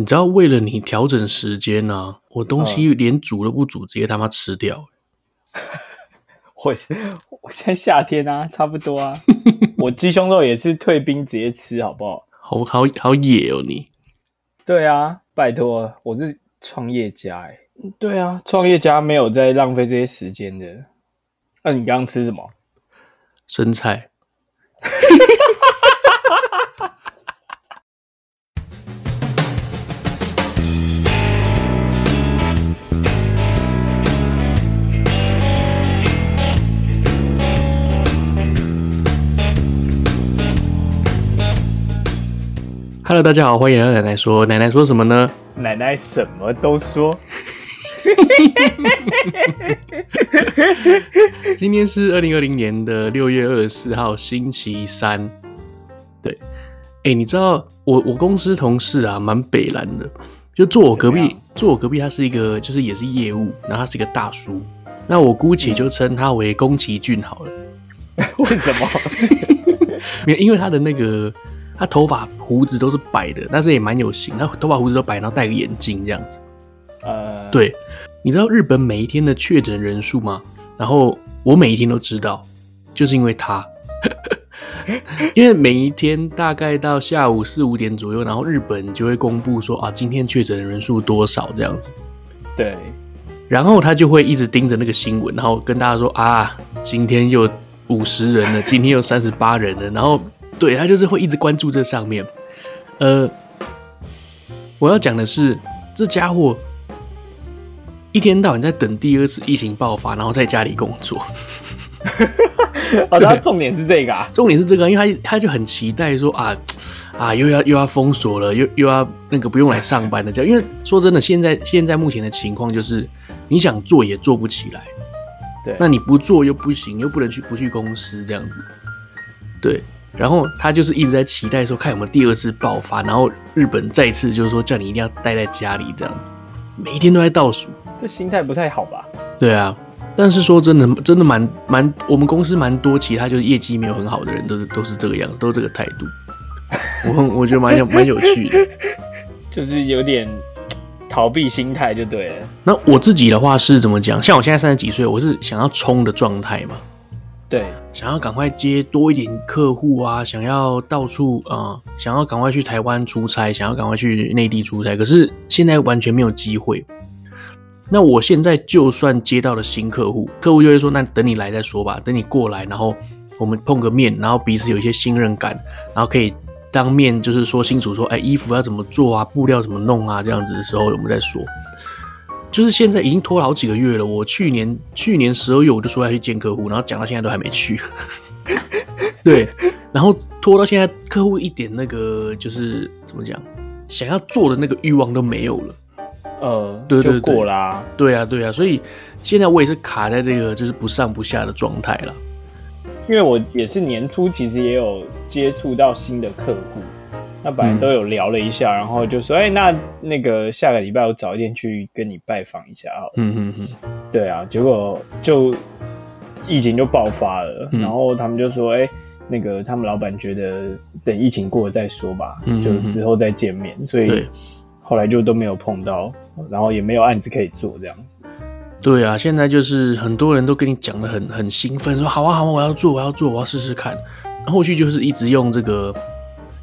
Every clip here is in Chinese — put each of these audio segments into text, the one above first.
你知道为了你调整时间呢、啊，我东西连煮都不煮，直接他妈吃掉。我我现在夏天啊，差不多啊。我鸡胸肉也是退冰直接吃，好不好？好好好野哦，你。对啊，拜托，我是创业家哎。对啊，创业家没有在浪费这些时间的。那、啊、你刚刚吃什么？生菜。Hello，大家好，欢迎来到奶奶说。奶奶说什么呢？奶奶什么都说。今天是二零二零年的六月二十四号，星期三。对，哎、欸，你知道我我公司同事啊，蛮北蓝的，就坐我隔壁，坐我隔壁，他是一个，就是也是业务，然后他是一个大叔，那我姑且就称他为宫崎骏好了。为什么？没有，因为他的那个。他头发胡子都是白的，但是也蛮有型。他头发胡子都白，然后戴个眼镜这样子。呃，对，你知道日本每一天的确诊人数吗？然后我每一天都知道，就是因为他，因为每一天大概到下午四五点左右，然后日本就会公布说啊，今天确诊人数多少这样子。对，然后他就会一直盯着那个新闻，然后跟大家说啊，今天又五十人了，今天又三十八人了，然后。对，他就是会一直关注这上面，呃，我要讲的是，这家伙一天到晚在等第二次疫情爆发，然后在家里工作。哦，他重点是这个啊，重点是这个，因为他他就很期待说啊啊，又要又要封锁了，又又要那个不用来上班的这样。因为说真的，现在现在目前的情况就是，你想做也做不起来，对，那你不做又不行，又不能去不去公司这样子，对。然后他就是一直在期待说，看有没有第二次爆发，然后日本再次就是说叫你一定要待在家里这样子，每一天都在倒数，这心态不太好吧？对啊，但是说真的，真的蛮蛮，我们公司蛮多其他就是业绩没有很好的人，都是都是这个样子，都是这个态度。我我觉得蛮有蛮有趣的，就是有点逃避心态就对了。那我自己的话是怎么讲？像我现在三十几岁，我是想要冲的状态嘛。对，想要赶快接多一点客户啊，想要到处啊、想要赶快去台湾出差，想要赶快去内地出差，可是现在完全没有机会。那我现在就算接到了新客户，客户就会说：“那等你来再说吧，等你过来，然后我们碰个面，然后彼此有一些信任感，然后可以当面就是说清楚说，哎，衣服要怎么做啊，布料怎么弄啊，这样子的时候我们再说。”就是现在已经拖了好几个月了。我去年去年十二月我就说要去见客户，然后讲到现在都还没去。对，然后拖到现在，客户一点那个就是怎么讲，想要做的那个欲望都没有了。呃，对对对，就过啦。对啊，对啊，所以现在我也是卡在这个就是不上不下的状态了。因为我也是年初其实也有接触到新的客户。那本来都有聊了一下，嗯、然后就说：“哎、欸，那那个下个礼拜我早一点去跟你拜访一下好了。”嗯嗯嗯，对啊，结果就疫情就爆发了，嗯、然后他们就说：“哎、欸，那个他们老板觉得等疫情过了再说吧，嗯、就之后再见面。嗯”所以后来就都没有碰到，然后也没有案子可以做这样子。对啊，现在就是很多人都跟你讲的很很兴奋，说：“好啊好啊，我要做，我要做，我要试试看。”后续就是一直用这个。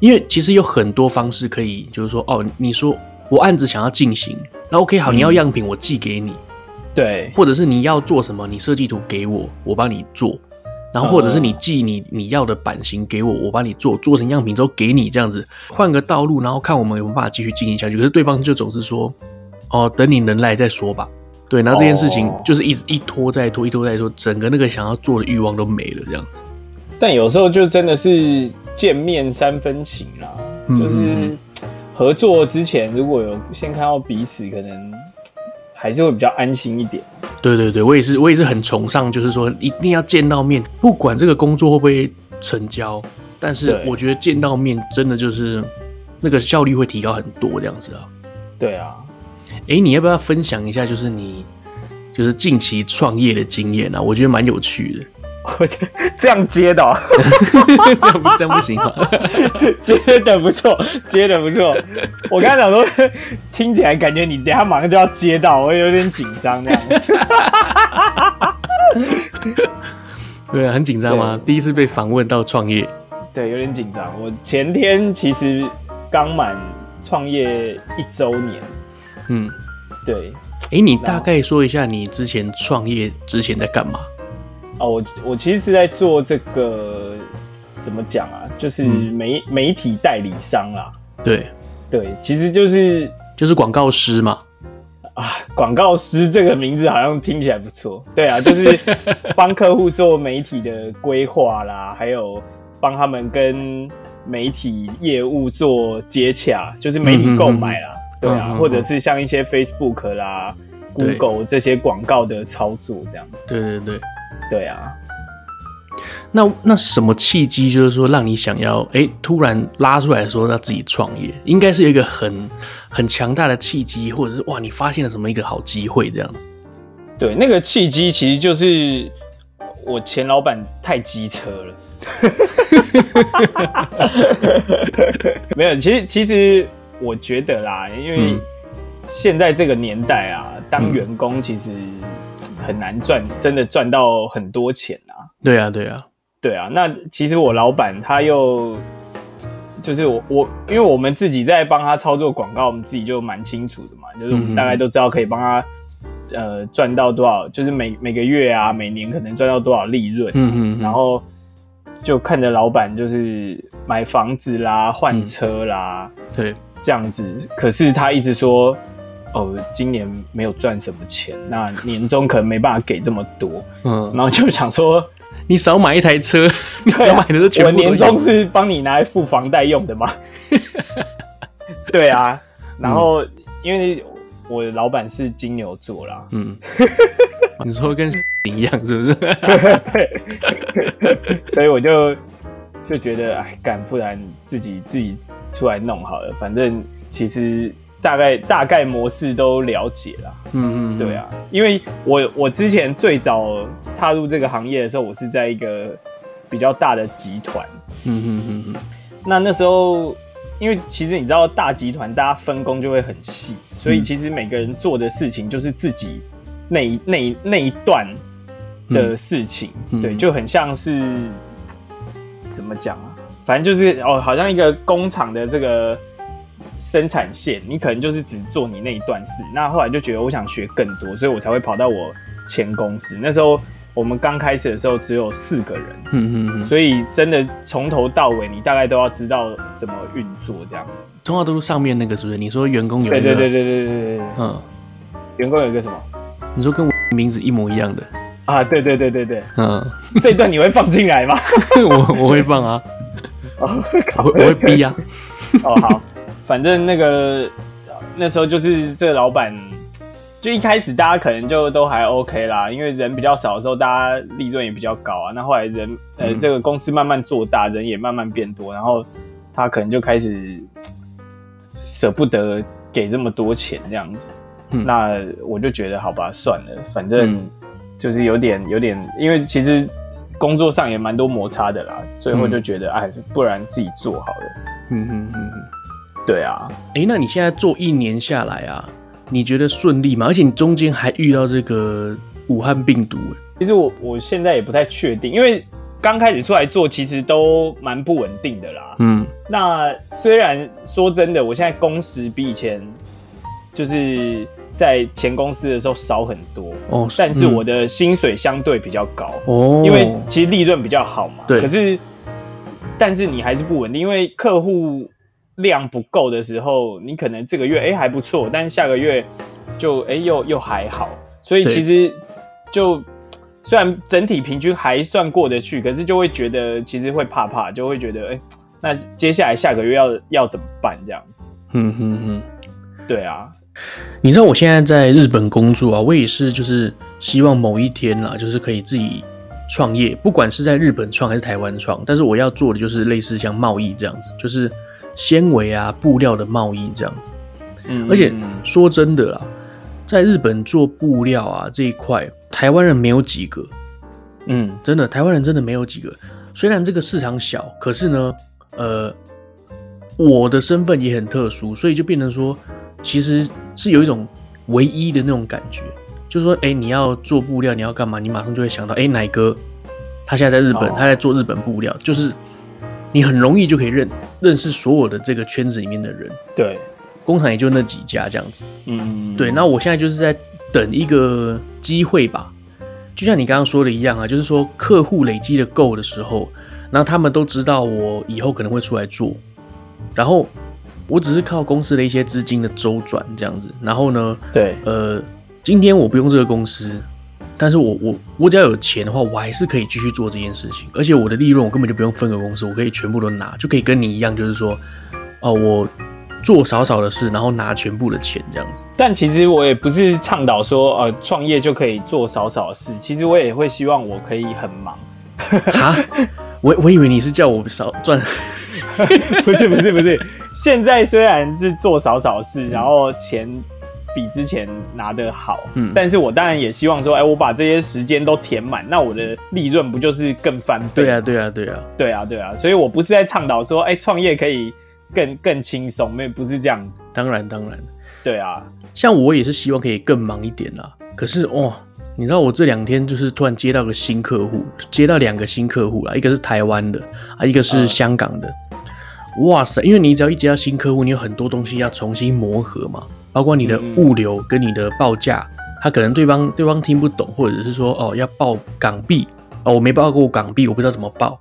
因为其实有很多方式可以，就是说，哦，你说我案子想要进行，那 OK 好，你要样品我寄给你，对，或者是你要做什么，你设计图给我，我帮你做，然后或者是你寄你你要的版型给我，我帮你做，做成样品之后给你，这样子换个道路，然后看我们有没有办法继续进行下去。可是对方就总是说，哦，等你能来再说吧。对，然后这件事情就是一直一拖再拖，一拖再拖，整个那个想要做的欲望都没了，这样子。但有时候就真的是。见面三分情啦，就是合作之前如果有先看到彼此，可能还是会比较安心一点。对对对，我也是，我也是很崇尚，就是说一定要见到面，不管这个工作会不会成交，但是我觉得见到面真的就是那个效率会提高很多，这样子啊。对啊，哎、欸，你要不要分享一下，就是你就是近期创业的经验啊？我觉得蛮有趣的。我这样接的、喔，这样不这样不行吗？接的不错，接的不错。我刚才讲说，听起来感觉你等下马上就要接到，我有点紧张这样。对啊，很紧张吗？第一次被访问到创业，对，有点紧张。我前天其实刚满创业一周年，嗯，对。哎、欸，你大概说一下你之前创业之前在干嘛？哦，我我其实是在做这个，怎么讲啊？就是媒、嗯、媒体代理商啦。对对，其实就是就是广告师嘛。啊，广告师这个名字好像听起来不错。对啊，就是帮客户做媒体的规划啦，还有帮他们跟媒体业务做接洽，就是媒体购买啦。嗯、哼哼对啊，或者是像一些 Facebook 啦、Google 这些广告的操作这样子。对对对。对啊，那那什么契机，就是说让你想要哎、欸，突然拉出来说要自己创业，应该是一个很很强大的契机，或者是哇，你发现了什么一个好机会这样子？对，那个契机其实就是我前老板太机车了。没有，其实其实我觉得啦，因为现在这个年代啊，当员工其实。很难赚，真的赚到很多钱啊！对啊，对啊，对啊。那其实我老板他又就是我我，因为我们自己在帮他操作广告，我们自己就蛮清楚的嘛，就是我们大概都知道可以帮他呃赚到多少，就是每每个月啊，每年可能赚到多少利润。嗯嗯。然后就看着老板就是买房子啦、换车啦，对，这样子。可是他一直说。哦，今年没有赚什么钱，那年终可能没办法给这么多，嗯，然后就想说，你少买一台车，你少买的全部。我年终是帮你拿来付房贷用的吗？对啊，然后、嗯、因为我的老板是金牛座啦，嗯，你说跟一样是不是？对，所以我就就觉得，哎，干，不然自己自己出来弄好了，反正其实。大概大概模式都了解啦，嗯嗯，对啊，因为我我之前最早踏入这个行业的时候，我是在一个比较大的集团，嗯嗯嗯嗯，那那时候因为其实你知道大集团大家分工就会很细，所以其实每个人做的事情就是自己那那那一段的事情，嗯、对，就很像是怎么讲啊，反正就是哦，好像一个工厂的这个。生产线，你可能就是只做你那一段事。那后来就觉得我想学更多，所以我才会跑到我前公司。那时候我们刚开始的时候只有四个人，嗯嗯嗯，所以真的从头到尾你大概都要知道怎么运作这样子。中华都路上面那个是不是？你说员工有一个？对对对对对对对，嗯，员工有一个什么？你说跟我名字一模一样的啊？对对对对对，嗯，这一段你会放进来吗？我我会放啊，我会我会逼啊。哦好。反正那个那时候就是这个老板，就一开始大家可能就都还 OK 啦，因为人比较少的时候，大家利润也比较高啊。那后来人呃这个公司慢慢做大，人也慢慢变多，然后他可能就开始舍不得给这么多钱这样子。嗯、那我就觉得好吧，算了，反正就是有点有点，因为其实工作上也蛮多摩擦的啦。最后就觉得哎，不然自己做好了。嗯嗯嗯嗯。对啊，哎、欸，那你现在做一年下来啊，你觉得顺利吗？而且你中间还遇到这个武汉病毒，其实我我现在也不太确定，因为刚开始出来做，其实都蛮不稳定的啦。嗯，那虽然说真的，我现在工时比以前就是在前公司的时候少很多哦，但是我的薪水相对比较高哦，因为其实利润比较好嘛。对，可是但是你还是不稳定，因为客户。量不够的时候，你可能这个月哎、欸、还不错，但是下个月就哎、欸、又又还好，所以其实就虽然整体平均还算过得去，可是就会觉得其实会怕怕，就会觉得哎、欸，那接下来下个月要要怎么办这样子？嗯嗯嗯，对啊，你知道我现在在日本工作啊，我也是就是希望某一天啦，就是可以自己创业，不管是在日本创还是台湾创，但是我要做的就是类似像贸易这样子，就是。纤维啊，布料的贸易这样子，嗯，而且说真的啦，在日本做布料啊这一块，台湾人没有几个，嗯，真的，台湾人真的没有几个。虽然这个市场小，可是呢，呃，我的身份也很特殊，所以就变成说，其实是有一种唯一的那种感觉，就是说，哎，你要做布料，你要干嘛，你马上就会想到，哎，奶哥，他现在在日本，他在做日本布料，就是你很容易就可以认认识所有的这个圈子里面的人。对，工厂也就那几家这样子。嗯，对。那我现在就是在等一个机会吧。就像你刚刚说的一样啊，就是说客户累积的够的时候，然后他们都知道我以后可能会出来做，然后我只是靠公司的一些资金的周转这样子，然后呢，对，呃，今天我不用这个公司，但是我我我只要有钱的话，我还是可以继续做这件事情，而且我的利润我根本就不用分给公司，我可以全部都拿，就可以跟你一样，就是说，哦，我。做少少的事，然后拿全部的钱这样子。但其实我也不是倡导说，呃，创业就可以做少少的事。其实我也会希望我可以很忙。哈，我我以为你是叫我少赚。不是不是不是，现在虽然是做少少事，然后钱比之前拿的好，嗯，但是我当然也希望说，哎，我把这些时间都填满，那我的利润不就是更翻倍？对啊对啊对啊对啊对啊，所以我不是在倡导说，哎，创业可以。更更轻松，没不是这样子。当然当然，对啊，像我也是希望可以更忙一点啦。可是哦，你知道我这两天就是突然接到个新客户，接到两个新客户啦，一个是台湾的啊，一个是香港的。呃、哇塞，因为你只要一接到新客户，你有很多东西要重新磨合嘛，包括你的物流跟你的报价，他可能对方对方听不懂，或者是说哦要报港币哦，我没报过港币，我不知道怎么报。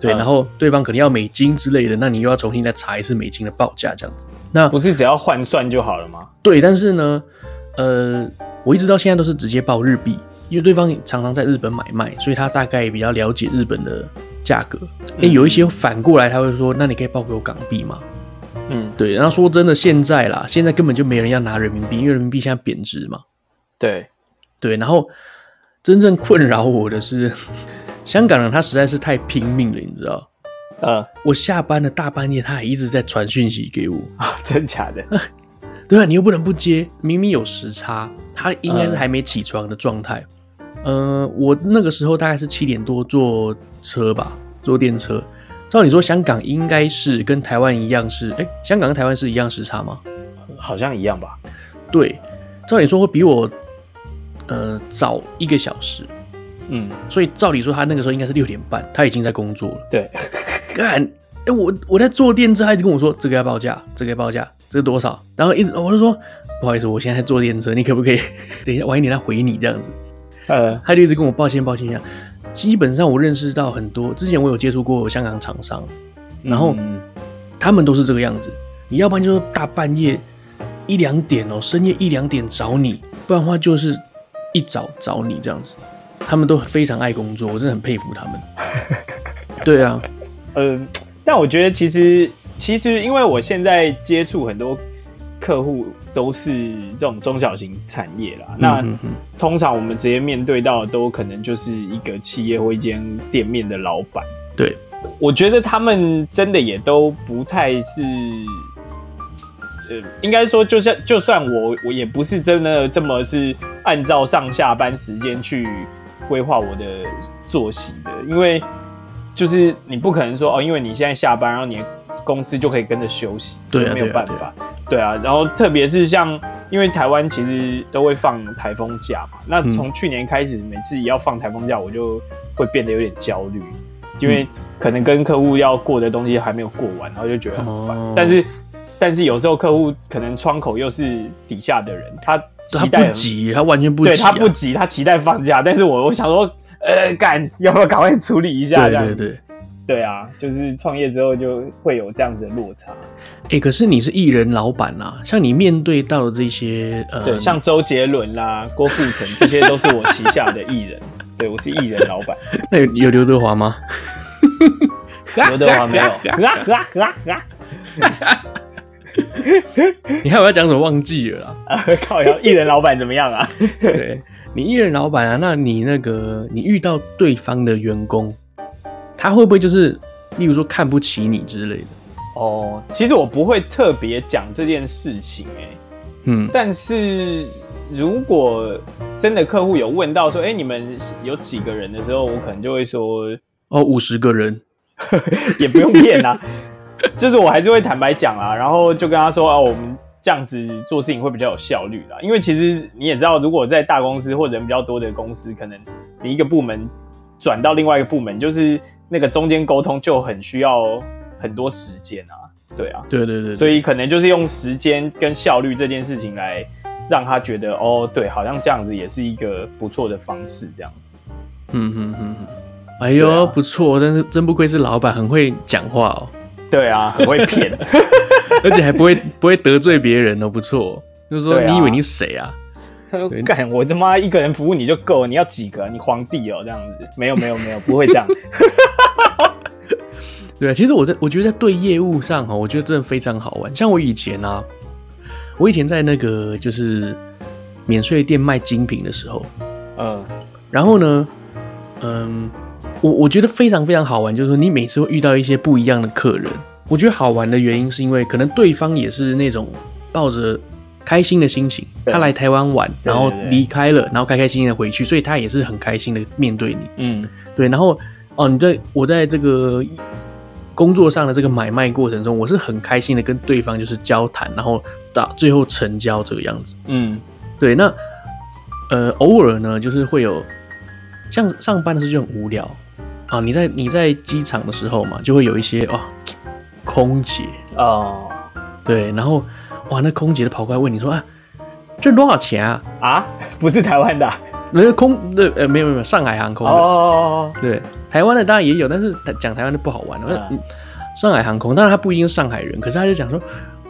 对，然后对方可能要美金之类的，那你又要重新再查一次美金的报价，这样子。那不是只要换算就好了吗？对，但是呢，呃，我一直到现在都是直接报日币，因为对方常常在日本买卖，所以他大概比较了解日本的价格。哎、嗯，有一些反过来他会说，那你可以报给我港币吗？嗯，对。然后说真的，现在啦，现在根本就没人要拿人民币，因为人民币现在贬值嘛。对，对。然后真正困扰我的是。香港人他实在是太拼命了，你知道？呃，我下班了大半夜，他还一直在传讯息给我 啊，真假的？对啊，你又不能不接，明明有时差，他应该是还没起床的状态。嗯、呃，我那个时候大概是七点多坐车吧，坐电车。照理说，香港应该是跟台湾一样是，哎、欸，香港跟台湾是一样时差吗？好像一样吧。对，照理说会比我呃早一个小时。嗯，所以照理说他那个时候应该是六点半，他已经在工作了。对，干，哎、欸，我我在坐电车，他一直跟我说这个要报价，这个要报价，这个多少？然后一直我就说不好意思，我现在在坐电车，你可不可以 等一下晚一点再回你这样子？呃，他就一直跟我抱歉抱歉一样。基本上我认识到很多，之前我有接触过香港厂商，然后他们都是这个样子。你要不然就是大半夜一两点哦，深夜一两点找你，不然的话就是一早找你这样子。他们都非常爱工作，我真的很佩服他们。对啊，嗯、呃，但我觉得其实其实，因为我现在接触很多客户都是这种中小型产业啦，那通常我们直接面对到的都可能就是一个企业或一间店面的老板。对，我觉得他们真的也都不太是，呃，应该说，就算就算我我也不是真的这么是按照上下班时间去。规划我的作息的，因为就是你不可能说哦，因为你现在下班，然后你公司就可以跟着休息，对啊，没有办法，对啊。然后特别是像，因为台湾其实都会放台风假嘛，那从去年开始，每次也要放台风假，我就会变得有点焦虑，因为可能跟客户要过的东西还没有过完，然后就觉得很烦。哦、但是，但是有时候客户可能窗口又是底下的人，他。他不急，他完全不急、啊。对，他不急，他期待放假。但是我我想说，呃，干，要不要赶快处理一下？对对对，对啊，就是创业之后就会有这样子的落差。哎、欸，可是你是艺人老板啊，像你面对到的这些，呃，对，像周杰伦啦、郭富城，这些都是我旗下的艺人。对，我是艺人老板。那有有刘德华吗？刘德华没有。你还有要讲什么忘记了啦？啊，靠！要艺人老板怎么样啊？对，你艺人老板啊，那你那个你遇到对方的员工，他会不会就是，例如说看不起你之类的？哦，其实我不会特别讲这件事情，哎，嗯，但是如果真的客户有问到说，哎、欸，你们有几个人的时候，我可能就会说，哦，五十个人，也不用骗啊，就是我还是会坦白讲啊，然后就跟他说，哦，我们这样子做事情会比较有效率啦，因为其实你也知道，如果在大公司或人比较多的公司，可能你一个部门转到另外一个部门，就是那个中间沟通就很需要很多时间啊。对啊，对对对，对，所以可能就是用时间跟效率这件事情来让他觉得哦，对，好像这样子也是一个不错的方式，这样子。嗯哼哼哼，哎呦，啊、不错，但是真不愧是老板，很会讲话哦。对啊，很会骗，而且还不会不会得罪别人哦，不错。就是说，你以为你是谁啊？干、啊，我他妈一个人服务你就够了，你要几个？你皇帝哦，这样子？没有没有没有，不会这样。对，其实我在我觉得在对业务上哈，我觉得真的非常好玩。像我以前啊，我以前在那个就是免税店卖精品的时候，嗯，然后呢，嗯，我我觉得非常非常好玩，就是说你每次会遇到一些不一样的客人。我觉得好玩的原因是因为可能对方也是那种抱着开心的心情，他来台湾玩，然后离开了，然后开开心心的回去，所以他也是很开心的面对你。嗯，对，然后哦，你在我在这个。工作上的这个买卖过程中，我是很开心的跟对方就是交谈，然后到最后成交这个样子。嗯，对。那呃，偶尔呢，就是会有像上班的时候就很无聊啊。你在你在机场的时候嘛，就会有一些哦，空姐哦，对，然后哇，那空姐都跑过来问你说啊，这多少钱啊？啊，不是台湾的，没有空对呃，没有没有上海航空的哦，对。台湾的当然也有，但是讲台湾的不好玩。嗯，上海航空，当然他不一定是上海人，可是他就讲说，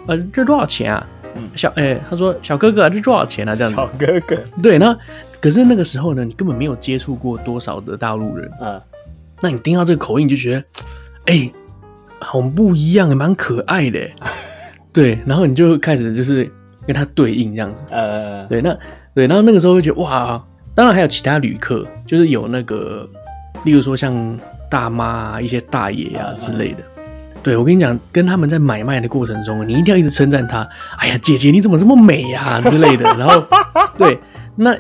呃，这多少钱啊？嗯，小，哎、欸，他说小哥哥啊，这多少钱啊？这样子。小哥哥。对，那可是那个时候呢，你根本没有接触过多少的大陆人。嗯。那你听到这个口音，你就觉得，哎、欸，好不一样，蛮可爱的。对，然后你就开始就是跟他对应这样子。呃。对，那对，然后那个时候会觉得哇，当然还有其他旅客，就是有那个。例如说像大妈啊、一些大爷啊之类的，对，我跟你讲，跟他们在买卖的过程中，你一定要一直称赞他。哎呀，姐姐你怎么这么美呀之类的。然后，对，那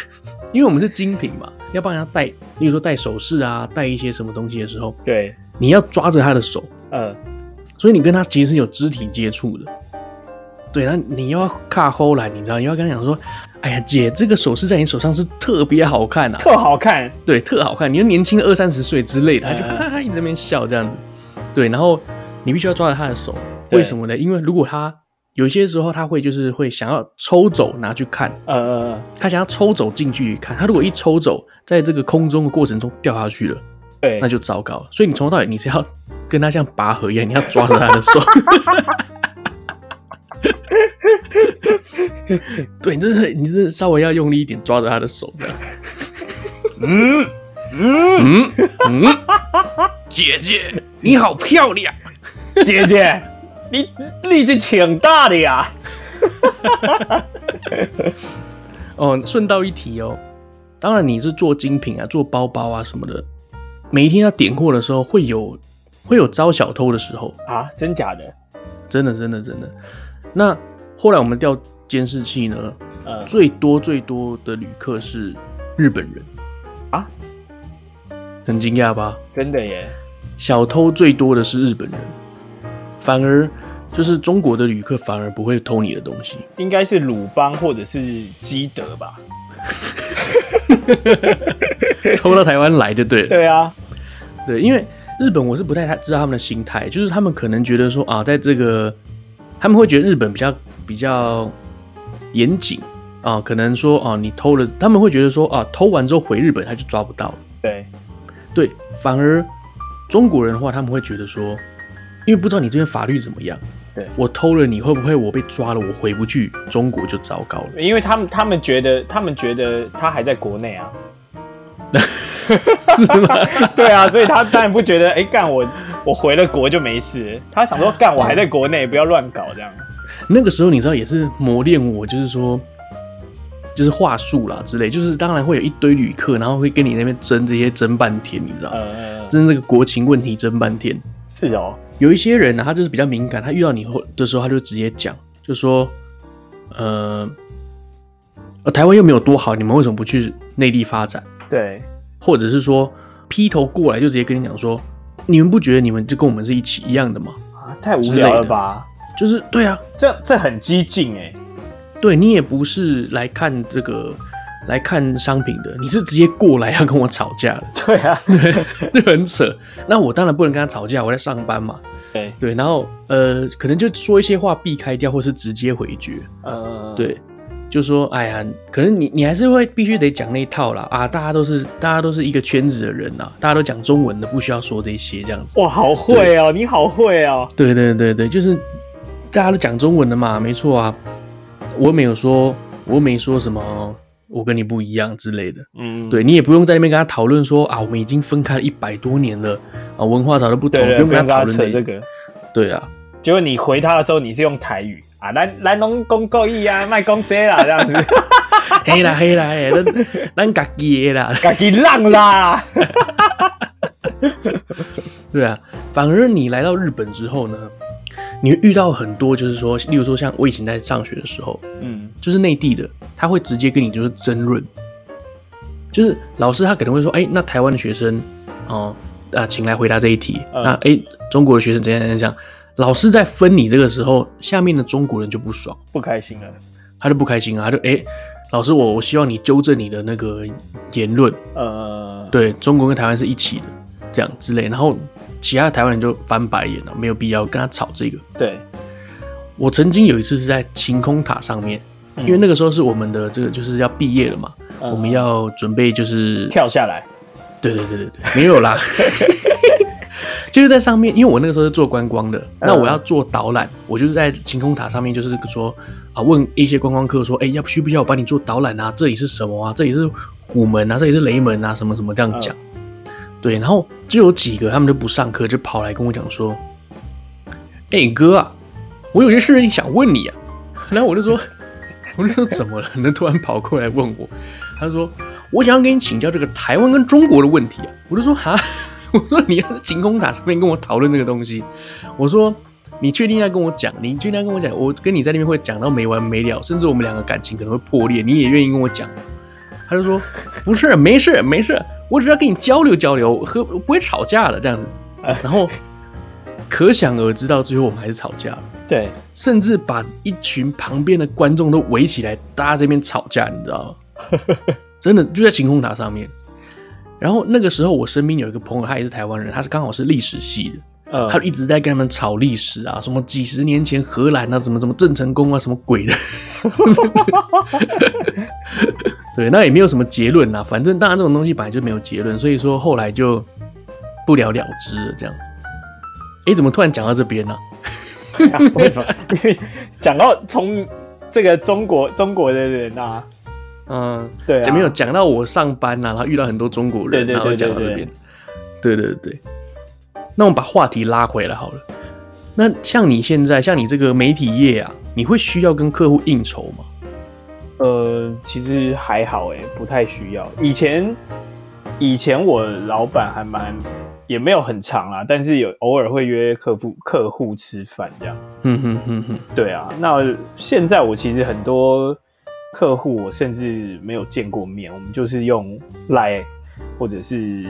因为我们是精品嘛，要帮人家戴，例如说戴首饰啊，戴一些什么东西的时候，对，你要抓着他的手，嗯，所以你跟他其实是有肢体接触的。对，那你要卡后来，你知道，你要跟他讲说。哎呀，姐，这个首饰在你手上是特别好看啊，特好看，对，特好看。你又年轻二三十岁之类的，他就哈哈哈一直在那边笑这样子，对。然后你必须要抓着他的手，为什么呢？因为如果他有些时候他会就是会想要抽走拿去看，呃呃呃，他想要抽走近距离看，他如果一抽走，在这个空中的过程中掉下去了，对，那就糟糕了。所以你从头到尾你是要跟他像拔河一样，你要抓着他的手。对，你真的，你真的稍微要用力一点，抓着他的手，这样。嗯嗯嗯嗯，姐姐你好漂亮，姐姐 你力气挺大的呀。哦，顺道一提哦，当然你是做精品啊，做包包啊什么的，每一天要点货的时候，会有会有招小偷的时候啊？真假的？真的真的真的。那后来我们调。监视器呢？呃，最多最多的旅客是日本人啊，很惊讶吧？真的耶！小偷最多的是日本人，反而就是中国的旅客反而不会偷你的东西，应该是鲁邦或者是基德吧？偷到台湾来就对了。对啊，对，因为日本我是不太太知道他们的心态，就是他们可能觉得说啊，在这个他们会觉得日本比较比较。严谨啊，可能说啊，你偷了，他们会觉得说啊，偷完之后回日本他就抓不到了。对，对，反而中国人的话，他们会觉得说，因为不知道你这边法律怎么样，对，我偷了你会不会我被抓了，我回不去中国就糟糕了。因为他们他们觉得他们觉得他还在国内啊，是吗？对啊，所以他当然不觉得哎，干我我回了国就没事，他想说干我还在国内，不要乱搞这样。那个时候你知道也是磨练我，就是说，就是话术啦之类，就是当然会有一堆旅客，然后会跟你那边争这些争半天，你知道，争这个国情问题争半天。是哦，有一些人呢，他就是比较敏感，他遇到你后的时候，他就直接讲，就说，呃，呃，台湾又没有多好，你们为什么不去内地发展？对，或者是说劈头过来就直接跟你讲说，你们不觉得你们就跟我们是一起一样的吗？啊，太无聊了吧？就是对啊，这这很激进哎。对，你也不是来看这个来看商品的，你是直接过来要跟我吵架的。对啊，对，就很扯。那我当然不能跟他吵架，我在上班嘛。对对，然后呃，可能就说一些话避开掉，或是直接回绝。呃，对，就说哎呀，可能你你还是会必须得讲那一套啦啊，大家都是大家都是一个圈子的人呐，大家都讲中文的，不需要说这些这样子。哇，好会哦，你好会哦。对对对对，就是大家都讲中文的嘛，没错啊。我没有说，我没说什么，我跟你不一样之类的。嗯，对，你也不用在那边跟他讨论说啊，我们已经分开了一百多年了啊，文化早就不同，不用跟他讨论这个。对啊，结果你回他的时候，你是用台语啊，来来农工够意啊，卖公车啦这样子。黑啦黑啦，哎，咱咱家己的啦，家己浪啦。对啊，反而你来到日本之后呢？你会遇到很多，就是说，例如说，像我以前在上学的时候，嗯，就是内地的，他会直接跟你就是争论，就是老师他可能会说，哎、欸，那台湾的学生，哦，啊，请来回答这一题。嗯、那哎、欸，中国的学生怎样怎样怎样？老师在分你这个时候，下面的中国人就不爽，不开心了，他就不开心啊，他就哎、欸，老师我我希望你纠正你的那个言论，呃，对，中国跟台湾是一起的，这样之类，然后。其他的台湾人就翻白眼了，没有必要跟他吵这个。对，我曾经有一次是在晴空塔上面，因为那个时候是我们的这个就是要毕业了嘛，嗯、我们要准备就是跳下来。对对对对对，没有啦，就是在上面，因为我那个时候是做观光的，那我要做导览，我就是在晴空塔上面，就是说啊，问一些观光客说，哎、欸，要不需不需要我帮你做导览啊？这里是什么啊？这里是虎门啊？这里是雷门啊？什么什么这样讲。对，然后就有几个他们就不上课，就跑来跟我讲说：“哎，哥啊，我有些事情想问你啊。”然后我就说：“ 我就说怎么了？”能突然跑过来问我，他说：“我想要跟你请教这个台湾跟中国的问题啊。”我就说：“哈，我说你要在晴空塔上面跟我讨论这个东西。”我说：“你确定要跟我讲？你确定要跟我讲？我跟你在那边会讲到没完没了，甚至我们两个感情可能会破裂，你也愿意跟我讲？”他就说：“不是，没事，没事。”我只要跟你交流交流，和不会吵架的这样子，然后可想而知，到最后我们还是吵架了。对，甚至把一群旁边的观众都围起来，大家这边吵架，你知道吗？真的就在晴空塔上面。然后那个时候，我身边有一个朋友，他也是台湾人，他是刚好是历史系的，嗯，他就一直在跟他们吵历史啊，什么几十年前荷兰啊，什么什么郑成功啊，什么鬼的。对，那也没有什么结论呐。反正当然这种东西本来就没有结论，所以说后来就不了了之了这样子。哎，怎么突然讲到这边呢？啊？为什么？因为讲到从这个中国中国的人啊，嗯，对，前面有讲到我上班呐，然后遇到很多中国人，然后讲到这边。对对对。那我们把话题拉回来好了。那像你现在，像你这个媒体业啊，你会需要跟客户应酬吗？呃，其实还好哎，不太需要。以前，以前我老板还蛮也没有很长啦，但是有偶尔会约客户客户吃饭这样子。嗯哼哼哼，对啊。那现在我其实很多客户我甚至没有见过面，我们就是用 Line 或者是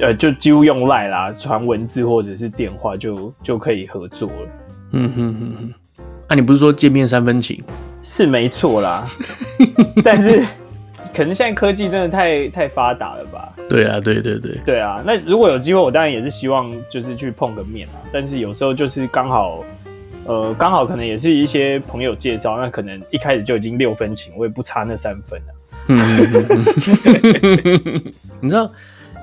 呃，就几乎用 Line 啦，传文字或者是电话就就可以合作了。嗯哼哼哼。那、啊、你不是说见面三分情？是没错啦，但是可能现在科技真的太太发达了吧？对啊，对对对，对啊。那如果有机会，我当然也是希望就是去碰个面啊。但是有时候就是刚好，呃，刚好可能也是一些朋友介绍，那可能一开始就已经六分情，我也不差那三分了。嗯，你知道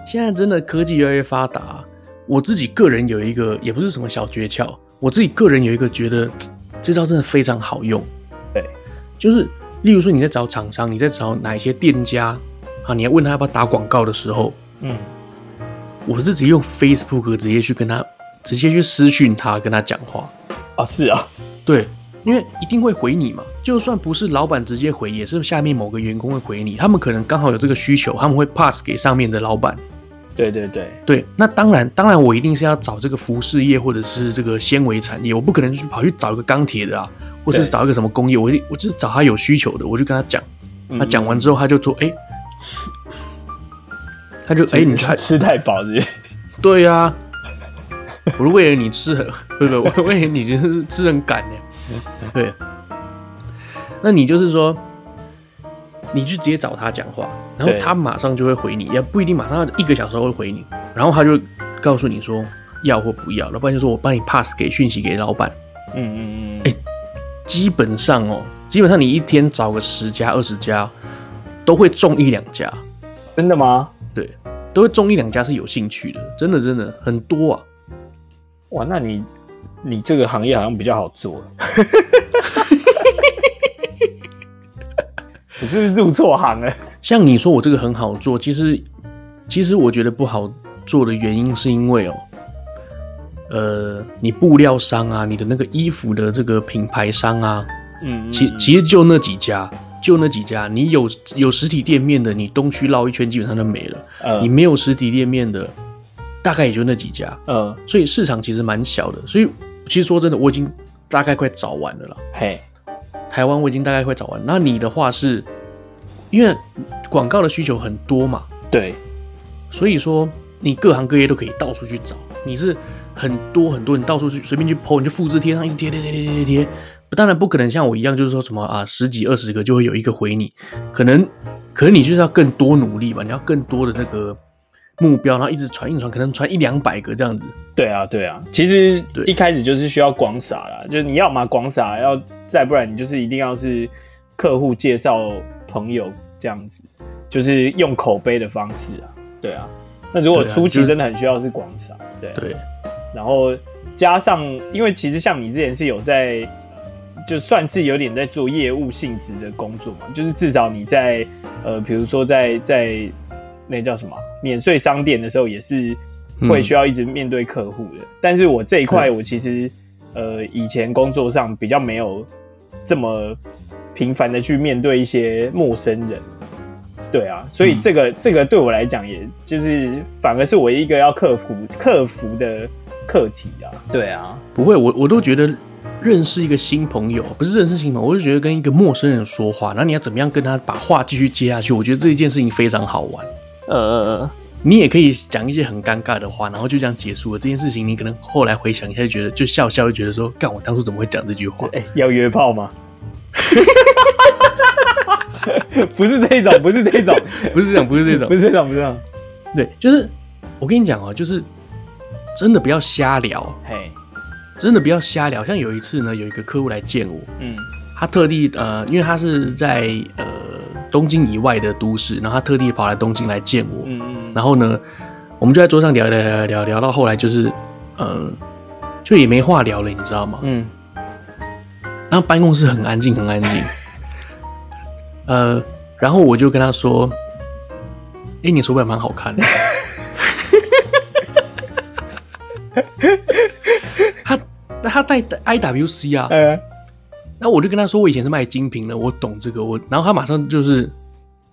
现在真的科技越来越发达，我自己个人有一个也不是什么小诀窍，我自己个人有一个觉得这招真的非常好用。对就是，例如说你在找厂商，你在找哪一些店家啊？你要问他要不要打广告的时候，嗯，我是直接用 Facebook 直接去跟他，直接去私讯他，跟他讲话啊。是啊，对，因为一定会回你嘛。就算不是老板直接回，也是下面某个员工会回你。他们可能刚好有这个需求，他们会 pass 给上面的老板。对对对对，那当然当然我一定是要找这个服饰业或者是这个纤维产业，我不可能去跑去找一个钢铁的啊，或是找一个什么工业，我我就是找他有需求的，我就跟他讲，他讲完之后他就说，哎、欸，他就哎、欸，你吃吃太饱是不是？对呀、啊，我是为了你吃很，不是不是，我为了你就是吃很赶的，对。那你就是说，你就直接找他讲话，然后他马上就会回你，也不一定马上要一个小时后会回你，然后他就告诉你说要或不要，要不然就说我帮你 pass 给讯息给老板。嗯嗯嗯。哎、欸，基本上哦，基本上你一天找个十家二十家，都会中一两家。真的吗？对，都会中一两家是有兴趣的，真的真的很多啊。哇，那你你这个行业好像比较好做。你是不是入错行了？像你说我这个很好做，其实其实我觉得不好做的原因是因为哦，呃，你布料商啊，你的那个衣服的这个品牌商啊，嗯，嗯，嗯，其其实就那几家，就那几家，你有有实体店面的，你东区绕一圈基本上就没了。嗯，你没有实体店面的，大概也就那几家。嗯，所以市场其实蛮小的。所以其实说真的，我已经大概快找完了啦。嘿。台湾我已经大概快找完，那你的话是，因为广告的需求很多嘛，对，所以说你各行各业都可以到处去找，你是很多很多，你到处去随便去 po，你就复制贴上，一直贴贴贴贴贴贴贴，当然不可能像我一样，就是说什么啊十几二十个就会有一个回你，可能可能你就是要更多努力吧，你要更多的那个。目标，然后一直传，一传，可能传一两百个这样子。对啊，对啊，其实一开始就是需要广撒啦，就是你要嘛广撒，要再不然你就是一定要是客户介绍朋友这样子，就是用口碑的方式啊。对啊，那如果初期真的很需要是广撒，对啊，对，然后加上，因为其实像你之前是有在，就算是有点在做业务性质的工作嘛，就是至少你在呃，比如说在在。那叫什么免税商店的时候，也是会需要一直面对客户的。嗯、但是我这一块，我其实呃以前工作上比较没有这么频繁的去面对一些陌生人。对啊，所以这个、嗯、这个对我来讲，也就是反而是我一个要克服克服的课题啊。对啊，不会，我我都觉得认识一个新朋友，不是认识新朋友，我就觉得跟一个陌生人说话，那你要怎么样跟他把话继续接下去？我觉得这一件事情非常好玩。呃你也可以讲一些很尴尬的话，然后就这样结束了这件事情。你可能后来回想一下，就觉得就笑笑，就觉得说，干我当初怎么会讲这句话？哎、欸，要约炮吗？不是这种，不是这种，不是这种，不是这种，不是这种，不是这种。对，就是我跟你讲啊，就是真的不要瞎聊，嘿，真的不要瞎聊。像有一次呢，有一个客户来见我，嗯，他特地呃，因为他是在呃。东京以外的都市，然后他特地跑来东京来见我，嗯嗯，然后呢，我们就在桌上聊聊聊聊聊到后来就是，呃，就也没话聊了，你知道吗？嗯，然后办公室很安静，很安静，呃，然后我就跟他说，哎，你手表蛮好看的，他他戴 IWC 啊。嗯那我就跟他说，我以前是卖精品的，我懂这个。我，然后他马上就是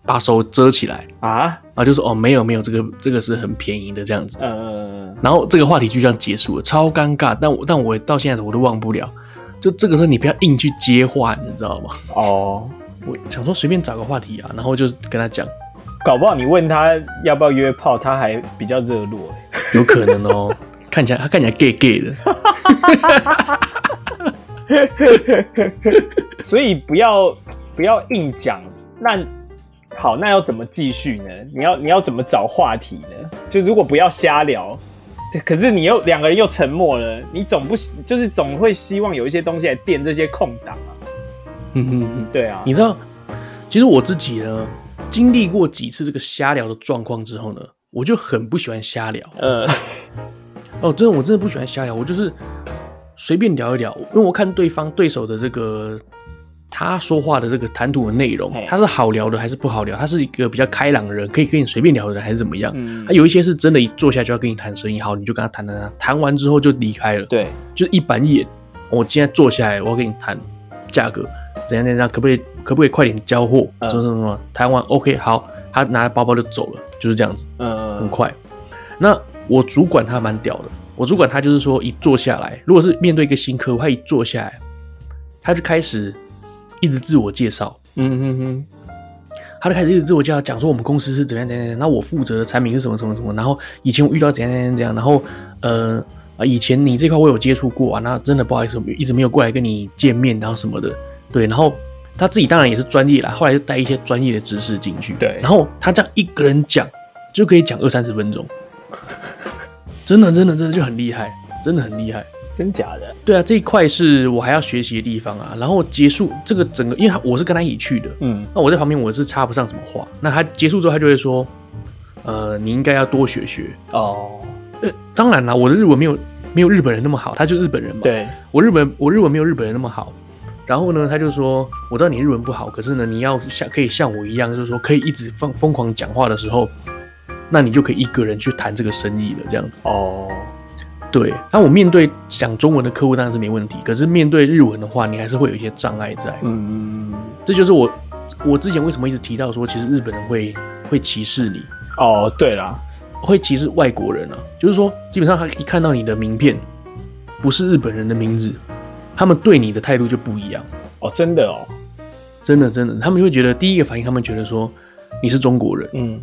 把手遮起来啊，然后就说：“哦，没有没有，这个这个是很便宜的这样子。”嗯，然后这个话题就这样结束了，超尴尬。但我但我到现在我都忘不了。就这个时候，你不要硬去接话，你知道吗？哦，我想说随便找个话题啊，然后就跟他讲，搞不好你问他要不要约炮，他还比较热络，有可能哦。看起来他看起来 gay gay 的。所以不要不要硬讲。那好，那要怎么继续呢？你要你要怎么找话题呢？就如果不要瞎聊，可是你又两个人又沉默了，你总不就是总会希望有一些东西来垫这些空档啊？嗯嗯嗯，对啊。你知道，其实我自己呢，经历过几次这个瞎聊的状况之后呢，我就很不喜欢瞎聊。呃，哦，真的，我真的不喜欢瞎聊，我就是。随便聊一聊，因为我看对方对手的这个他说话的这个谈吐的内容，他是好聊的还是不好聊？他是一个比较开朗的人，可以跟你随便聊的人，还是怎么样？嗯，他有一些是真的，一坐下就要跟你谈生意，好，你就跟他谈谈谈，谈完之后就离开了。对，就是一板一眼。我今天坐下来，我要跟你谈价格，怎样怎样，可不可以可不可以快点交货？什么什么什么？谈完 OK，好，他拿着包包就走了，就是这样子。嗯，很快。那我主管他蛮屌的，我主管他就是说一坐下来，如果是面对一个新客户，他一坐下来，他就开始一直自我介绍，嗯嗯嗯，他就开始一直自我介绍，讲说我们公司是怎样怎样怎样，那我负责的产品是什么什么什么，然后以前我遇到怎样怎样怎样，然后呃啊以前你这块我有接触过啊，那真的不好意思，一直没有过来跟你见面，然后什么的，对，然后。他自己当然也是专业啦，后来就带一些专业的知识进去。对，然后他这样一个人讲就可以讲二三十分钟，真的真的真的就很厉害，真的很厉害，真假的？对啊，这一块是我还要学习的地方啊。然后结束这个整个，因为我是跟他一起去的，嗯，那我在旁边我是插不上什么话。那他结束之后，他就会说，呃，你应该要多学学哦。呃，当然啦，我的日文没有没有日本人那么好，他就日本人嘛。对，我日本我日文没有日本人那么好。然后呢，他就说：“我知道你日文不好，可是呢，你要像可以像我一样，就是说可以一直疯疯狂讲话的时候，那你就可以一个人去谈这个生意了，这样子。”哦，对。那我面对讲中文的客户当然是没问题，可是面对日文的话，你还是会有一些障碍在。嗯，这就是我我之前为什么一直提到说，其实日本人会会歧视你。哦，对啦，会歧视外国人啊，就是说基本上他一看到你的名片不是日本人的名字。他们对你的态度就不一样哦，真的哦，真的真的，他们就会觉得第一个反应，他们觉得说你是中国人，嗯，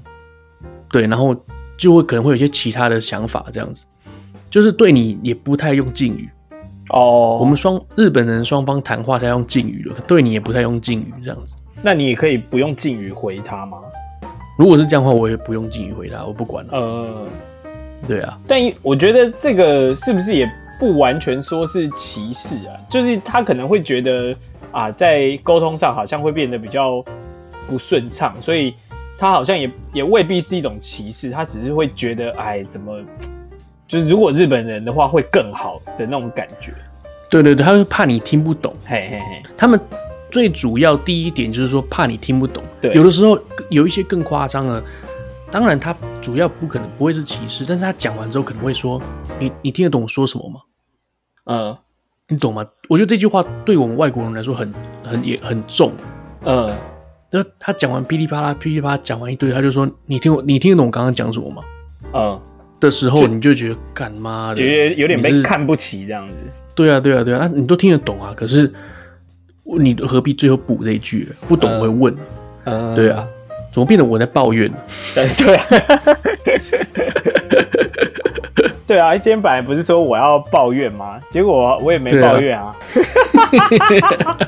对，然后就会可能会有一些其他的想法，这样子，就是对你也不太用敬语哦。我们双日本人双方谈话才用敬语的，对你也不太用敬语这样子。那你也可以不用敬语回他吗？如果是这样的话，我也不用敬语回他，我不管了。呃，对啊，但我觉得这个是不是也？不完全说是歧视啊，就是他可能会觉得啊，在沟通上好像会变得比较不顺畅，所以他好像也也未必是一种歧视，他只是会觉得哎，怎么 就是如果日本人的话会更好的那种感觉。对对对，他是怕你听不懂。嘿嘿嘿，他们最主要第一点就是说怕你听不懂。对，有的时候有一些更夸张的。当然，他主要不可能不会是歧视，但是他讲完之后可能会说：“你你听得懂我说什么吗？”嗯，你懂吗？我觉得这句话对我们外国人来说很很也很重。嗯，就他讲完噼里啪啦噼里啪啦讲完一堆，他就说：“你听我你听得懂我刚刚讲什么吗？”嗯，的时候你就觉得干妈的，觉得有点被看不起这样子。对啊，对啊，对啊，那你都听得懂啊，可是你何必最后补这一句？不懂会问。嗯，对啊。怎么变得我在抱怨呢？对对啊，对啊，今天本来不是说我要抱怨吗？结果我也没抱怨啊。啊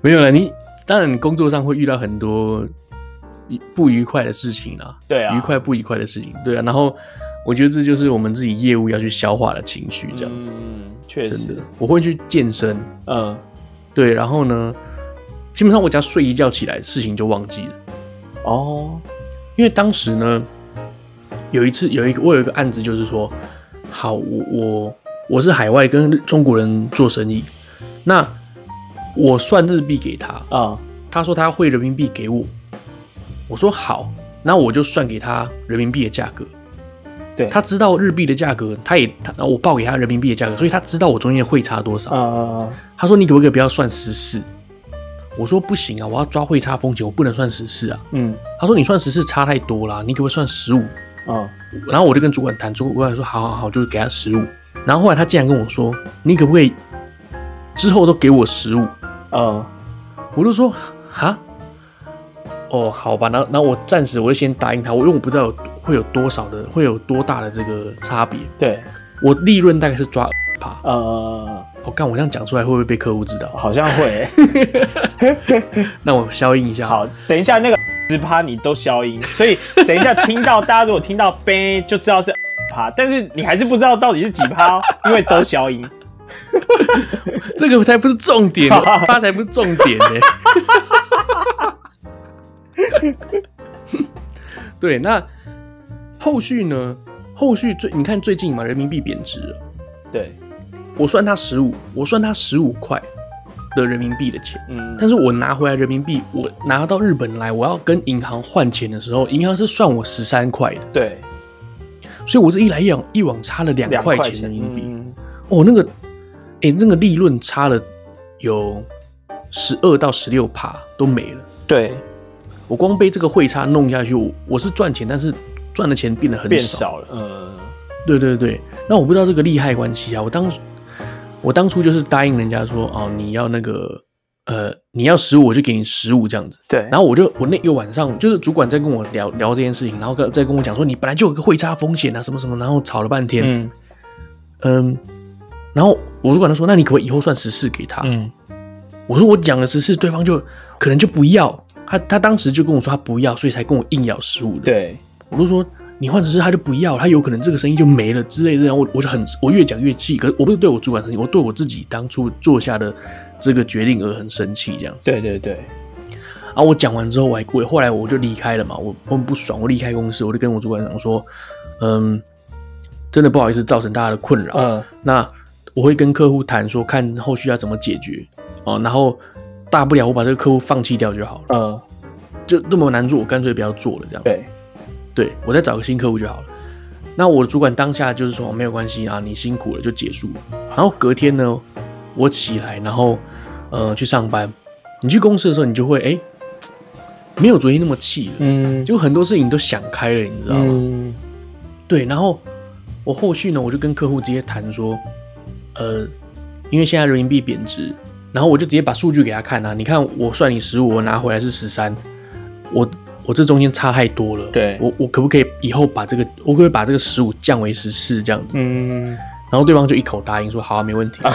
没有了，你当然你工作上会遇到很多不愉快的事情啊。对啊，愉快不愉快的事情，对啊。然后我觉得这就是我们自己业务要去消化的情绪，这样子。嗯，确实。真的，我会去健身。嗯，对，然后呢？基本上我只要睡一觉起来，事情就忘记了。哦，因为当时呢，有一次有一个我有一个案子，就是说，好，我我我是海外跟中国人做生意，那我算日币给他啊，嗯、他说他要汇人民币给我，我说好，那我就算给他人民币的价格。对，他知道日币的价格，他也他我报给他人民币的价格，所以他知道我中间汇差多少。啊！他说你可不可以不要算十四？我说不行啊，我要抓汇差风险，我不能算十四啊。嗯，他说你算十四差太多啦，你可不可以算十五？啊，然后我就跟主管谈，主管说好好好，就是给他十五。然后后来他竟然跟我说，你可不可以之后都给我十五？嗯，我就说哈，哦，好吧，那那我暂时我就先答应他，我因为我不知道有会有多少的，会有多大的这个差别。对，我利润大概是抓趴。呃。我干、哦，我这样讲出来会不会被客户知道？好像会、欸。那我消音一下。好，等一下那个十趴你都消音，所以等一下听到大家如果听到呗就知道是趴，但是你还是不知道到底是几趴，因为都消音。这个才不是重点，它才不是重点呢。对，那后续呢？后续最你看最近嘛，人民币贬值了。对。我算他十五，我算他十五块的人民币的钱，嗯，但是我拿回来人民币，我拿到日本来，我要跟银行换钱的时候，银行是算我十三块的，对，所以我这一来一往一往差了两块钱人民币，嗯、哦，那个，哎、欸，那个利润差了有十二到十六趴都没了，对，我光被这个汇差弄下去，我我是赚钱，但是赚的钱变得很少，变少了。嗯，对对对。那我不知道这个利害关系啊。我当我当初就是答应人家说，哦，你要那个呃，你要十五，我就给你十五这样子。对。然后我就我那个晚上就是主管在跟我聊聊这件事情，然后再跟我讲说，你本来就有个汇差风险啊，什么什么，然后吵了半天。嗯嗯。然后我主管他说，那你可不可以以后算十四给他？嗯。我说我讲了十四，对方就可能就不要。他他当时就跟我说他不要，所以才跟我硬要十五的。对，我就说你换成是他就不要，他有可能这个生意就没了之类的。我我就很我越讲越气，可是我不是对我主管生气，我对我自己当初做下的这个决定而很生气，这样子。对对对。然后我讲完之后，我还我后来我就离开了嘛，我我很不爽，我离开公司，我就跟我主管讲说，嗯，真的不好意思造成大家的困扰。嗯。那我会跟客户谈说，看后续要怎么解决哦，然后。大不了我把这个客户放弃掉就好了。嗯，就这么难做，我干脆不要做了。这样对，对我再找个新客户就好了。那我的主管当下就是说没有关系啊，你辛苦了就结束了。然后隔天呢，我起来然后呃去上班。你去公司的时候，你就会哎、欸，没有昨天那么气了。嗯，就很多事情都想开了，你知道吗？嗯，对。然后我后续呢，我就跟客户直接谈说，呃，因为现在人民币贬值。然后我就直接把数据给他看啊，你看我算你十五，我拿回来是十三，我我这中间差太多了。对，我我可不可以以后把这个，我可不可以把这个十五降为十四这样子？嗯。然后对方就一口答应说好啊，没问题。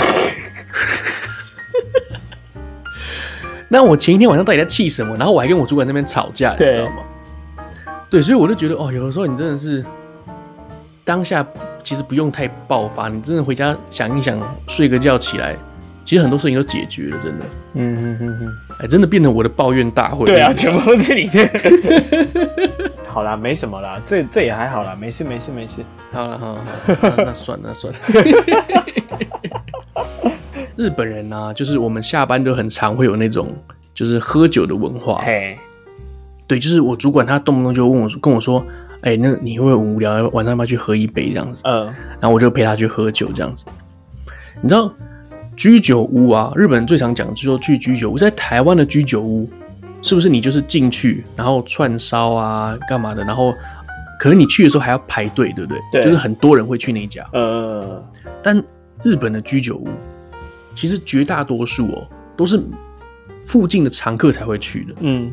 那我前一天晚上到底在气什么？然后我还跟我主管那边吵架，你知道吗？对，所以我就觉得哦，有的时候你真的是当下其实不用太爆发，你真的回家想一想，睡个觉起来。其实很多事情都解决了，真的。嗯嗯嗯嗯，哎，真的变成我的抱怨大会。对啊，全部都是你的。好啦，没什么啦，这这也还好啦，没事没事没事。好了好了，那，算了那算了。日本人呢、啊，就是我们下班都很常会有那种就是喝酒的文化。嘿，对，就是我主管他动不动就问我跟我说，哎、欸，那你会不会无聊，晚上要不要去喝一杯这样子？嗯，然后我就陪他去喝酒这样子。你知道？居酒屋啊，日本人最常讲就是说去居酒屋。在台湾的居酒屋，是不是你就是进去，然后串烧啊，干嘛的？然后可能你去的时候还要排队，对不对？对，就是很多人会去那一家。呃，但日本的居酒屋，其实绝大多数哦，都是附近的常客才会去的。嗯，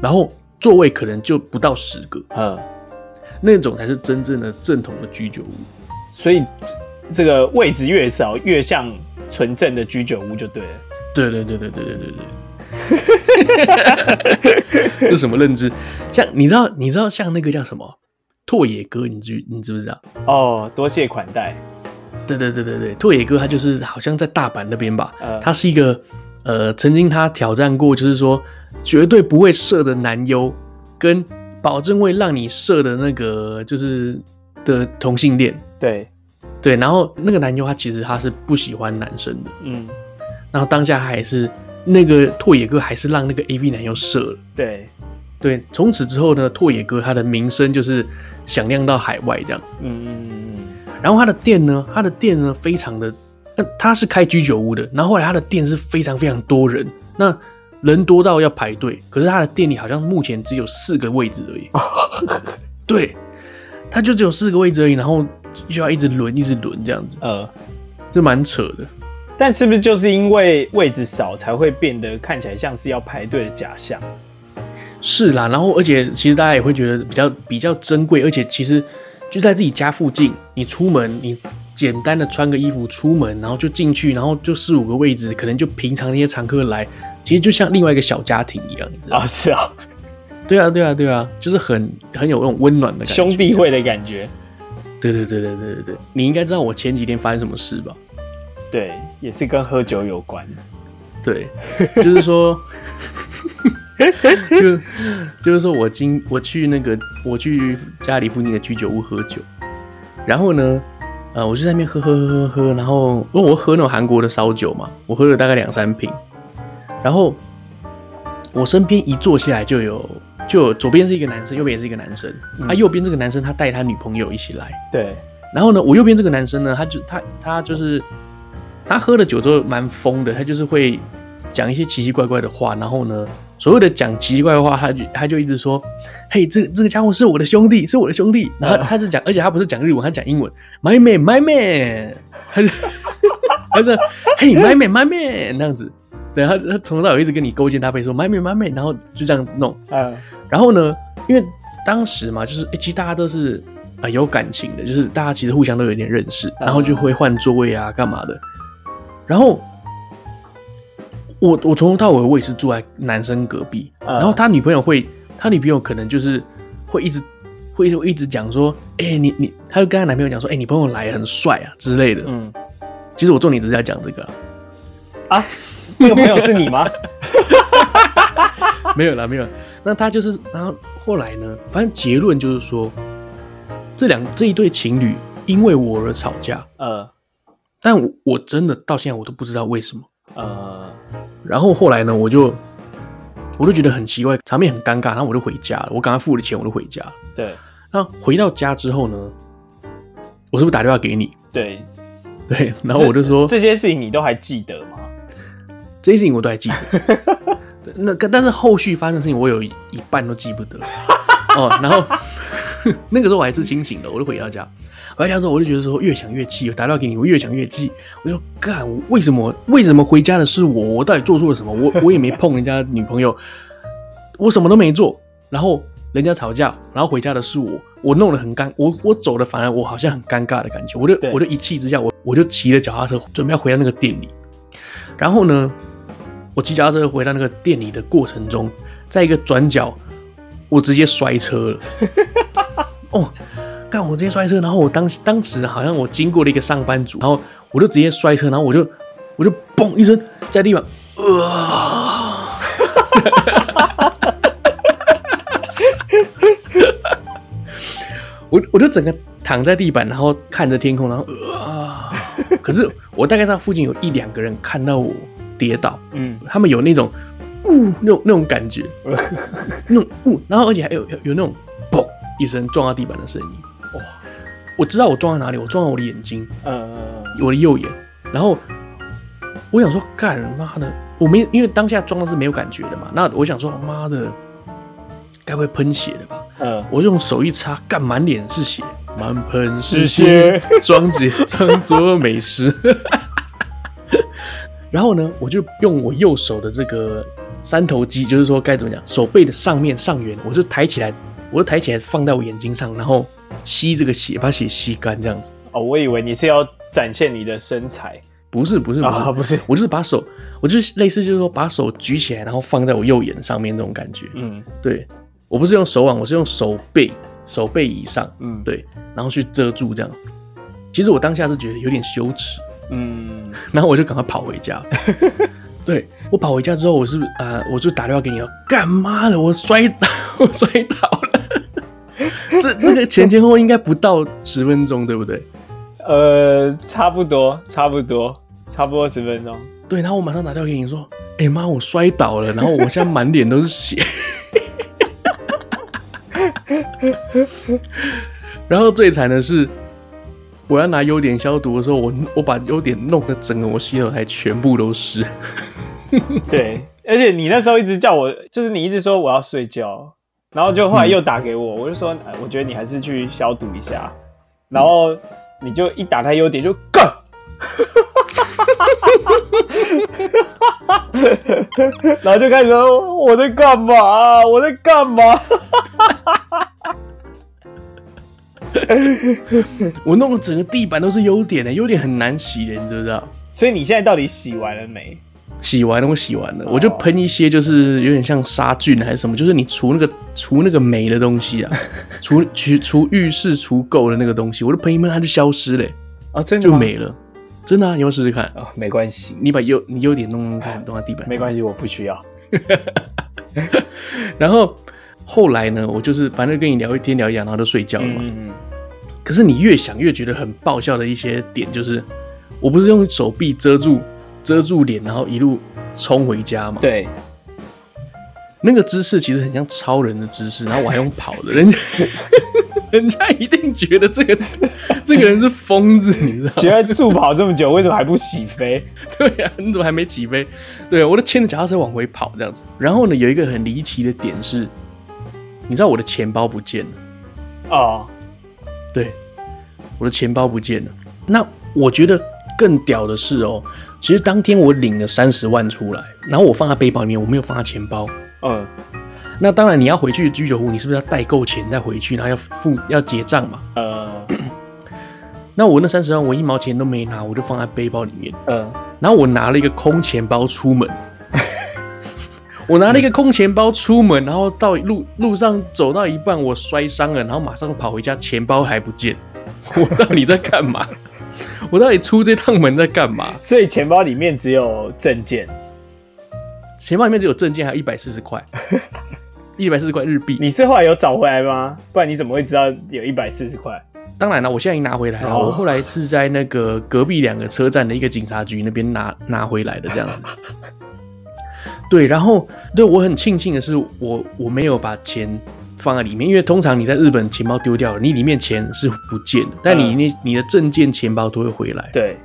然后座位可能就不到十个。嗯，那种才是真正的正统的居酒屋。所以这个位置越少，越像。纯正的居酒屋就对了。对对对对对对对对。这什么认知？像你知道你知道像那个叫什么拓野哥，你知你知不知道？哦，多谢款待。对对对对对，拓野哥他就是好像在大阪那边吧。呃，他是一个呃，曾经他挑战过，就是说绝对不会射的男优，跟保证会让你射的那个就是的同性恋。对。对，然后那个男优他其实他是不喜欢男生的，嗯，然后当下还是那个拓野哥还是让那个 AV 男优射了，对，对，从此之后呢，拓野哥他的名声就是响亮到海外这样子，嗯嗯嗯，然后他的店呢，他的店呢非常的，那他是开居酒屋的，然后后来他的店是非常非常多人，那人多到要排队，可是他的店里好像目前只有四个位置而已，对，他就只有四个位置而已，然后。就要一直轮，一直轮这样子，呃，这蛮扯的。但是不是就是因为位置少，才会变得看起来像是要排队的假象？是啦，然后而且其实大家也会觉得比较比较珍贵，而且其实就在自己家附近，你出门你简单的穿个衣服出门，然后就进去，然后就四五个位置，可能就平常那些常客来，其实就像另外一个小家庭一样，你知道吗？啊，是啊，对啊，对啊，对啊，就是很很有那种温暖的感觉，兄弟会的感觉。对对对对对对对，你应该知道我前几天发生什么事吧？对，也是跟喝酒有关。对，就是说，就就是说我今我去那个我去家里附近的居酒屋喝酒，然后呢，呃，我就在那边喝喝喝喝喝，然后因为我喝那种韩国的烧酒嘛，我喝了大概两三瓶，然后我身边一坐下来就有。就左边是一个男生，右边也是一个男生。啊、右边这个男生他带他女朋友一起来。对。然后呢，我右边这个男生呢，他就他他就是他喝了酒之后蛮疯的，他就是会讲一些奇奇怪怪的话，然后呢，所谓的讲奇怪的话，他就他就一直说：“嘿，这这个家伙是我的兄弟，是我的兄弟。”然后他是讲，而且他不是讲日文，他讲英文，“My man, my man”，他就他说：“嘿，my man, my man”，那样子。对，他他从头到尾一直跟你勾肩搭背说 “my man, my man”，然后就这样弄。嗯，然后呢，因为当时嘛，就是其实大家都是啊、呃、有感情的，就是大家其实互相都有点认识，然后就会换座位啊，干嘛的。然后。我我从头到尾我也是住在男生隔壁，然后他女朋友会，他女朋友可能就是会一直会一直讲说，哎、欸，你你，他就跟他男朋友讲说，哎、欸，你朋友来很帅啊之类的。嗯，其实我重点只是在讲这个啊，啊，那个朋友是你吗？没有啦，没有。那他就是，然后后来呢，反正结论就是说，这两这一对情侣因为我而吵架。呃，但我我真的到现在我都不知道为什么。呃。然后后来呢，我就我就觉得很奇怪，场面很尴尬，然后我就回家了。我刚刚付了钱，我就回家。对。那回到家之后呢，我是不是打电话给你？对。对。然后我就说这些事情你都还记得吗？这些事情我都还记得。对。那但是后续发生的事情，我有一半都记不得。哦。然后 那个时候我还是清醒的，我就回到家。回到家之后，我就觉得说越想越气，我打电话给你，我越想越气。我就干，为什么为什么回家的是我？我到底做错了什么？我我也没碰人家女朋友，我什么都没做。然后人家吵架，然后回家的是我，我弄得很尴，我我走的反而我好像很尴尬的感觉。我就我就一气之下，我我就骑着脚踏车准备要回到那个店里。然后呢，我骑脚踏车回到那个店里的过程中，在一个转角，我直接摔车了。哦。干！我直接摔车，然后我当当时好像我经过了一个上班族，然后我就直接摔车，然后我就我就嘣一声在地板，呃，我我就整个躺在地板，然后看着天空，然后呃，可是我大概在附近有一两个人看到我跌倒，嗯，他们有那种呜那种那种感觉，那种呜，然后而且还有有有那种嘣一声撞到地板的声音。哇！我知道我撞在哪里，我撞到我的眼睛，嗯，我的右眼。然后我想说，干妈的，我没因为当下撞的是没有感觉的嘛。那我想说，妈的，该不会喷血了吧？嗯，我用手一擦，干满脸是血，满喷是血，装着装作美食。然后呢，我就用我右手的这个三头肌，就是说该怎么讲，手背的上面上缘，我就抬起来，我就抬起来放在我眼睛上，然后。吸这个血，把血吸干，这样子。哦，我以为你是要展现你的身材，不是，不是，不是，哦、不是，我就是把手，我就是类似，就是说把手举起来，然后放在我右眼上面那种感觉。嗯，对，我不是用手腕，我是用手背，手背以上，嗯，对，然后去遮住这样。其实我当下是觉得有点羞耻，嗯，然后我就赶快跑回家。对，我跑回家之后，我是啊、呃，我就打电话给你，干嘛的？我摔倒，我摔倒了。这这个前前后后应该不到十分钟，对不对？呃，差不多，差不多，差不多十分钟。对，然后我马上打电话给你说：“哎妈，我摔倒了，然后我现在满脸都是血。”然后最惨的是，我要拿优点消毒的时候，我我把优点弄得整个我洗手台全部都是。对，而且你那时候一直叫我，就是你一直说我要睡觉。然后就后来又打给我，我就说，我觉得你还是去消毒一下。然后你就一打开优点就干，然后就开始说我在干嘛？我在干嘛？我弄的整个地板都是优点的，优点很难洗的，你知不知道？所以你现在到底洗完了没？洗完了，我洗完了，我就喷一些，就是有点像杀菌还是什么，就是你除那个除那个霉的东西啊，除除除浴室除垢的那个东西，我就喷一喷，它就消失了，啊，真的就没了，真的啊，你要试试看啊，没关系，你把优你优点弄弄看，弄到地板，没关系，我不需要。然后后来呢，我就是反正跟你聊一天聊一夜，然后就睡觉了嘛。嗯嗯。可是你越想越觉得很爆笑的一些点，就是我不是用手臂遮住。遮住脸，然后一路冲回家嘛。对，那个姿势其实很像超人的姿势，然后我还用跑的，人家 人家一定觉得这个这个人是疯子，你知道吗？觉得助跑这么久，为什么还不起飞？对呀、啊，你怎么还没起飞？对，我都牵着脚踏车往回跑这样子。然后呢，有一个很离奇的点是，你知道我的钱包不见了哦。对，我的钱包不见了。那我觉得更屌的是哦，其实当天我领了三十万出来，然后我放在背包里面，我没有放在钱包。嗯。那当然，你要回去居酒屋，你是不是要带够钱再回去，然后要付要结账嘛？呃，那我那三十万，我一毛钱都没拿，我就放在背包里面。嗯、呃，然后我拿了一个空钱包出门，我拿了一个空钱包出门，然后到路路上走到一半，我摔伤了，然后马上跑回家，钱包还不见，我到底在干嘛？我到底出这趟门在干嘛？所以钱包里面只有证件，钱包里面只有证件，还有一百四十块。一百四十块日币，你是后来有找回来吗？不然你怎么会知道有一百四十块？当然了，我现在已经拿回来了。Oh. 我后来是在那个隔壁两个车站的一个警察局那边拿拿回来的，这样子。对，然后对我很庆幸的是，我我没有把钱放在里面，因为通常你在日本钱包丢掉了，你里面钱是不见的，但你那你的证件钱包都会回来。对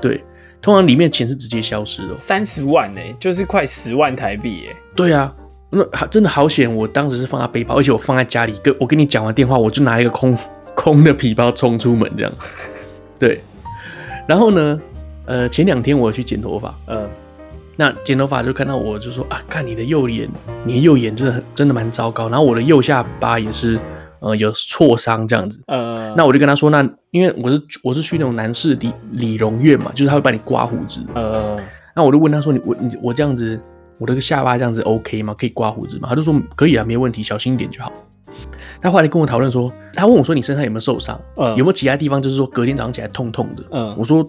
对，通常里面钱是直接消失的。三十万呢、欸，就是快十万台币耶、欸。对啊。那真的好险！我当时是放在背包，而且我放在家里。跟我跟你讲完电话，我就拿一个空空的皮包冲出门，这样。对。然后呢，呃，前两天我去剪头发，嗯，那剪头发就看到我就说啊，看你的右眼，你的右眼真的很真的蛮糟糕。然后我的右下巴也是呃有挫伤这样子。呃。那我就跟他说，那因为我是我是去那种男士理理容院嘛，就是他会帮你刮胡子。呃。那我就问他说，你我你我这样子。我这个下巴这样子 OK 吗？可以刮胡子吗？他就说可以啊，没问题，小心一点就好。他后来跟我讨论说，他问我说，你身上有没有受伤？嗯，有没有其他地方就是说隔天早上起来痛痛的？嗯，我说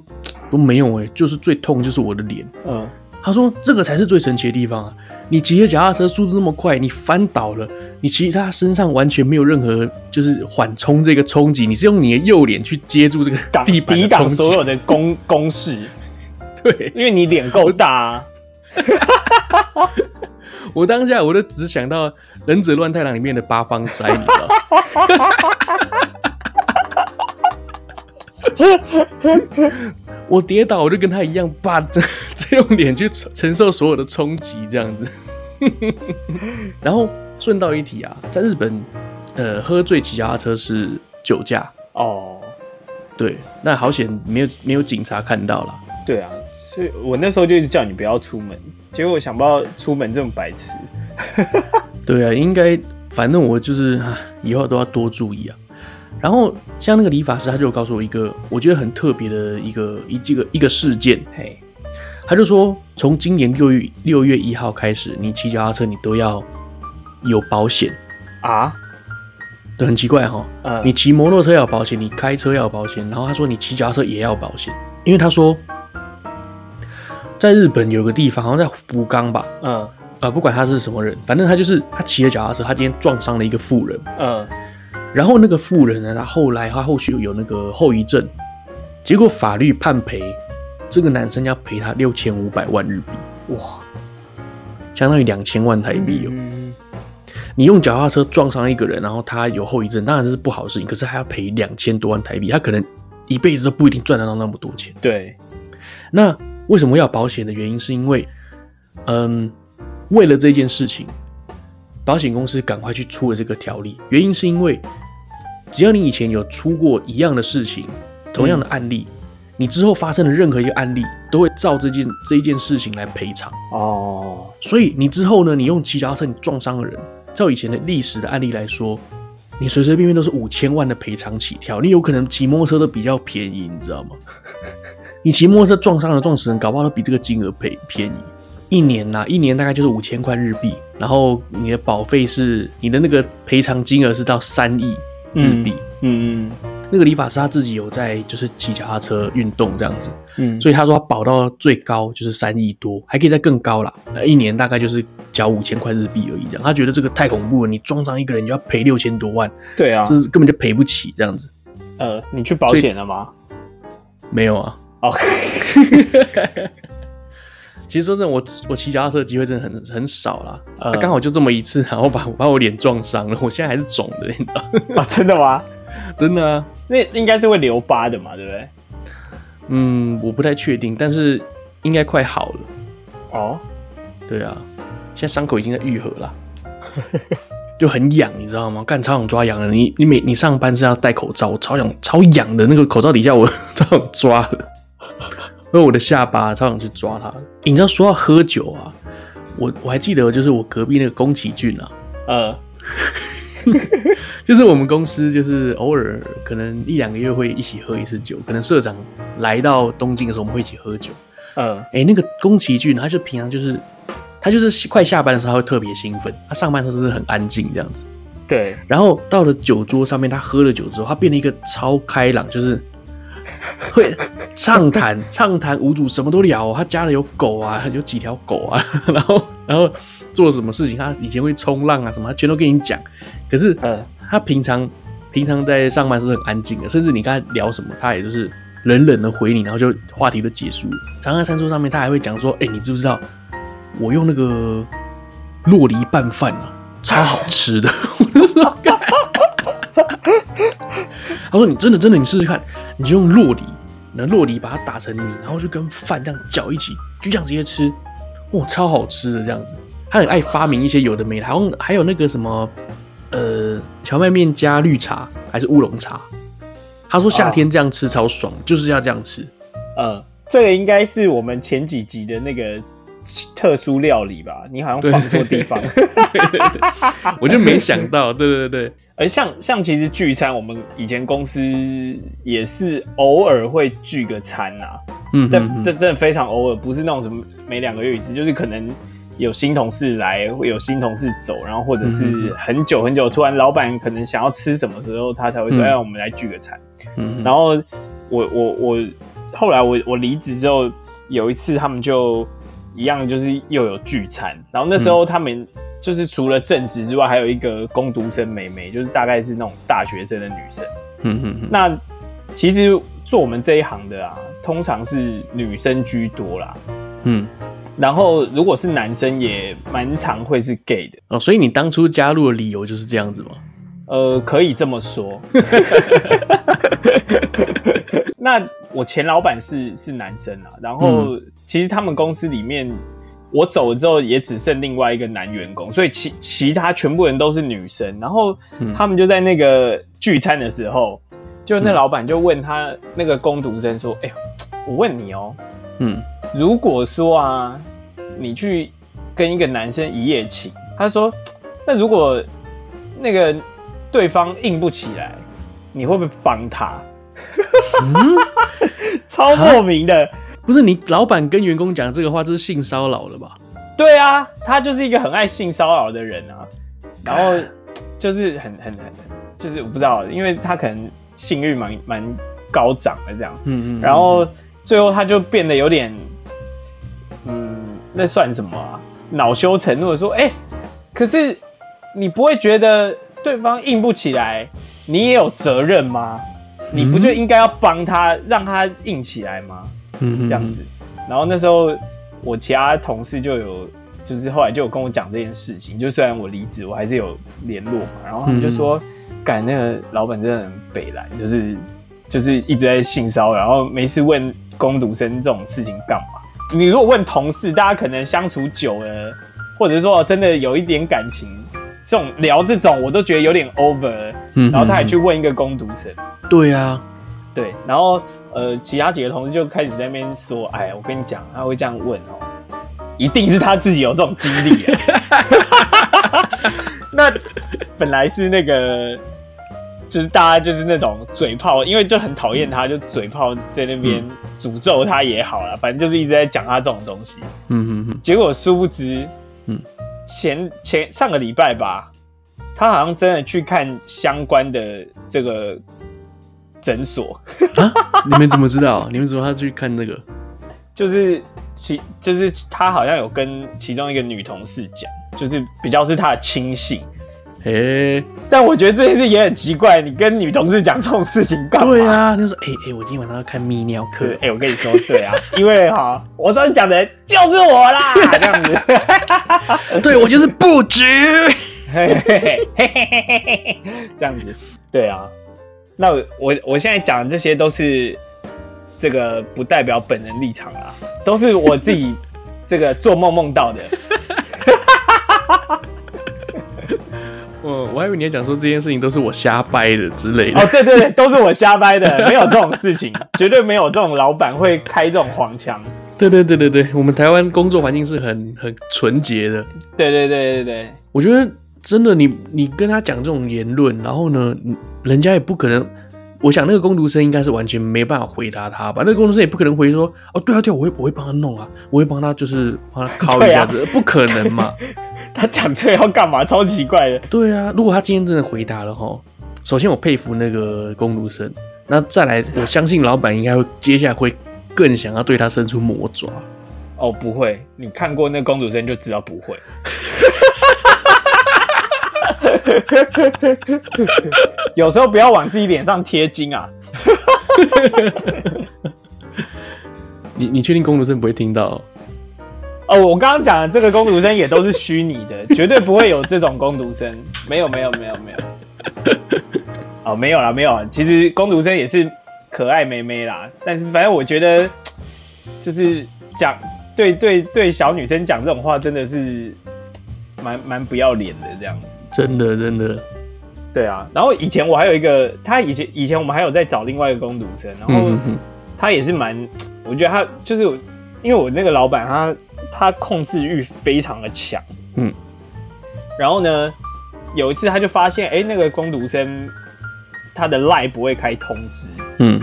都没有哎、欸，就是最痛就是我的脸。嗯，他说这个才是最神奇的地方啊！你骑着脚踏车速度那么快，你翻倒了，你其他身上完全没有任何就是缓冲这个冲击，你是用你的右脸去接住这个地板抵挡所有的攻 攻势。对，因为你脸够大啊。我当下我都只想到《忍者乱太郎》里面的八方斋，你知道我跌倒，我就跟他一样，把这这用脸去承受所有的冲击，这样子。然后顺道一提啊，在日本，呃，喝醉骑脚踏车是酒驾哦。对，那好险没有没有警察看到了。对啊。所以我那时候就一直叫你不要出门，结果我想不到出门这么白痴。对啊，应该反正我就是啊，以后都要多注意啊。然后像那个理发师，他就告诉我一个我觉得很特别的一个一这个一个事件。嘿，他就说从今年六月六月一号开始，你骑脚踏车你都要有保险啊。对，很奇怪哈。嗯，你骑摩托车要保险，你开车要保险，然后他说你骑脚踏车也要保险，因为他说。在日本有个地方，好像在福冈吧。嗯，呃，不管他是什么人，反正他就是他骑着脚踏车，他今天撞伤了一个妇人。嗯，然后那个富人呢，他后来他后续有那个后遗症，结果法律判赔这个男生要赔他六千五百万日币，哇，相当于两千万台币哦。嗯，你用脚踏车撞伤一个人，然后他有后遗症，当然这是不好的事情，可是还要赔两千多万台币，他可能一辈子都不一定赚得到那么多钱。对，那。为什么要保险的原因，是因为，嗯，为了这件事情，保险公司赶快去出了这个条例。原因是因为，只要你以前有出过一样的事情，同样的案例，嗯、你之后发生的任何一个案例，都会照这件这一件事情来赔偿。哦，所以你之后呢，你用骑脚踏车你撞伤了人，照以前的历史的案例来说，你随随便便都是五千万的赔偿起跳。你有可能骑摩托车都比较便宜，你知道吗？你骑摩托车撞伤了撞死人，搞不好都比这个金额赔便宜。一年呐、啊，一年大概就是五千块日币，然后你的保费是你的那个赔偿金额是到三亿日币。嗯嗯，那个理发师他自己有在就是骑脚踏车运动这样子，嗯，所以他说他保到最高就是三亿多，还可以再更高啦。那一年大概就是缴五千块日币而已，这样他觉得这个太恐怖了，你撞上一个人就要赔六千多万，对啊，就是根本就赔不起这样子。呃，你去保险了吗？没有啊。哦，其实说真的，我我骑脚踏车的机会真的很很少啦。啊，刚好就这么一次，然后把把我脸撞伤了，我现在还是肿的，你知道吗？啊，真的吗？真的啊，那应该是会留疤的嘛，对不对？嗯，我不太确定，但是应该快好了。哦，对啊，现在伤口已经在愈合了，就很痒，你知道吗？干超想抓痒的，你你每你上班是要戴口罩，我超痒超痒的那个口罩底下我超想抓的。因为我的下巴超想去抓他。你知道说到喝酒啊，我我还记得就是我隔壁那个宫崎骏啊，呃，就是我们公司就是偶尔可能一两个月会一起喝一次酒，可能社长来到东京的时候我们会一起喝酒。嗯，哎、欸，那个宫崎骏他就平常就是他就是快下班的时候他会特别兴奋，他上班的时候是很安静这样子。对，然后到了酒桌上面，他喝了酒之后，他变了一个超开朗，就是。会畅谈 畅谈无阻，什么都聊。他家里有狗啊，有几条狗啊，然后然后做什么事情，他以前会冲浪啊什么，他全都跟你讲。可是，他平常平常在上班是很安静的，甚至你跟他聊什么，他也就是冷冷的回你，然后就话题就结束了。常在餐桌上面，他还会讲说：“哎、欸，你知不知道我用那个洛梨拌饭啊，超好吃的。”我就说。他说：“你真的真的，你试试看，你就用酪梨，拿酪梨把它打成泥，然后就跟饭这样搅一起，就这样直接吃，哇，超好吃的这样子。他很爱发明一些有的没的，好像还有那个什么，呃，荞麦面加绿茶还是乌龙茶。他说夏天这样吃超爽，哦、就是要这样吃。呃，这个应该是我们前几集的那个特殊料理吧？你好像放错地方。对对对，我就没想到，对对对。”而像像其实聚餐，我们以前公司也是偶尔会聚个餐呐、啊，嗯，但这真的非常偶尔，不是那种什么每两个月一次，就是可能有新同事来，会有新同事走，然后或者是很久很久，突然老板可能想要吃什么时候，他才会说，哎，我们来聚个餐。嗯，然后我我我后来我我离职之后，有一次他们就一样，就是又有聚餐，然后那时候他们。就是除了正职之外，还有一个工读生妹妹，就是大概是那种大学生的女生。嗯嗯嗯。那其实做我们这一行的啊，通常是女生居多啦。嗯。然后如果是男生，也蛮常会是 gay 的。哦，所以你当初加入的理由就是这样子吗？呃，可以这么说。那我前老板是是男生啊，然后其实他们公司里面。我走了之后，也只剩另外一个男员工，所以其其他全部人都是女生。然后他们就在那个聚餐的时候，就那老板就问他那个工读生说：“哎、欸，我问你哦，嗯，如果说啊，你去跟一个男生一夜情，他说，那如果那个对方硬不起来，你会不会帮他？”嗯、超莫名的。不是你老板跟员工讲这个话，这是性骚扰了吧？对啊，他就是一个很爱性骚扰的人啊。然后就是很很很，就是我不知道，因为他可能性欲蛮蛮高涨的这样。嗯，嗯嗯。然后最后他就变得有点，嗯，那算什么啊？恼羞成怒的说：“哎、欸，可是你不会觉得对方硬不起来，你也有责任吗？你不就应该要帮他，让他硬起来吗？”嗯，这样子，然后那时候我其他同事就有，就是后来就有跟我讲这件事情。就虽然我离职，我还是有联络嘛。然后他们就说，干那个老板真的很北蓝，就是就是一直在性骚扰，然后没事问工读生这种事情干嘛？你如果问同事，大家可能相处久了，或者是说真的有一点感情，这种聊这种我都觉得有点 over 嗯。然后他还去问一个攻读生，对啊，对，然后。呃，其他几个同事就开始在那边说：“哎，我跟你讲，他会这样问哦，一定是他自己有这种经历啊。”那本来是那个，就是大家就是那种嘴炮，因为就很讨厌他，就嘴炮在那边诅咒他也好了，反正就是一直在讲他这种东西。嗯嗯嗯。结果殊不知，嗯，前前上个礼拜吧，他好像真的去看相关的这个。诊所啊？你们怎么知道？你们怎么他去看那个？就是其就是他好像有跟其中一个女同事讲，就是比较是他的亲信，哎、欸，但我觉得这件事也很奇怪，你跟女同事讲这种事情干嘛？对啊，你就说，哎、欸、哎、欸，我今天晚上要看泌尿科。哎、欸，我跟你说，对啊，因为哈，我上次讲的就是我啦，这样子。对，我就是不举。嘿嘿嘿嘿嘿嘿，这样子。对啊，那我我我现在讲的这些都是这个不代表本人立场啊，都是我自己这个做梦梦到的。我我还以为你要讲说这件事情都是我瞎掰的之类的。哦，对对对，都是我瞎掰的，没有这种事情，绝对没有这种老板会开这种黄腔。对对对对对，我们台湾工作环境是很很纯洁的。对对对对对，我觉得。真的，你你跟他讲这种言论，然后呢，人家也不可能。我想那个工读生应该是完全没办法回答他吧？那个工读生也不可能回说：“哦，对啊，对啊，我会我会帮他弄啊，我会帮他就是帮他敲一下子。啊”不可能嘛？他讲这要干嘛？超奇怪的。对啊，如果他今天真的回答了哈，首先我佩服那个工读生，那再来，我相信老板应该会接下来会更想要对他伸出魔爪。哦，不会，你看过那个工读生就知道不会。有时候不要往自己脸上贴金啊！你你确定工读生不会听到？哦，我刚刚讲的这个工读生也都是虚拟的，绝对不会有这种工读生。没有，没有，没有，没有。哦，没有啦，没有啦。其实工读生也是可爱妹妹啦，但是反正我觉得，就是讲对对对小女生讲这种话，真的是蛮蛮不要脸的这样子。真的，真的，对啊。然后以前我还有一个，他以前以前我们还有在找另外一个工读生，然后他也是蛮，我觉得他就是因为我那个老板他他控制欲非常的强，嗯。然后呢，有一次他就发现，哎，那个工读生他的 LINE 不会开通知，嗯。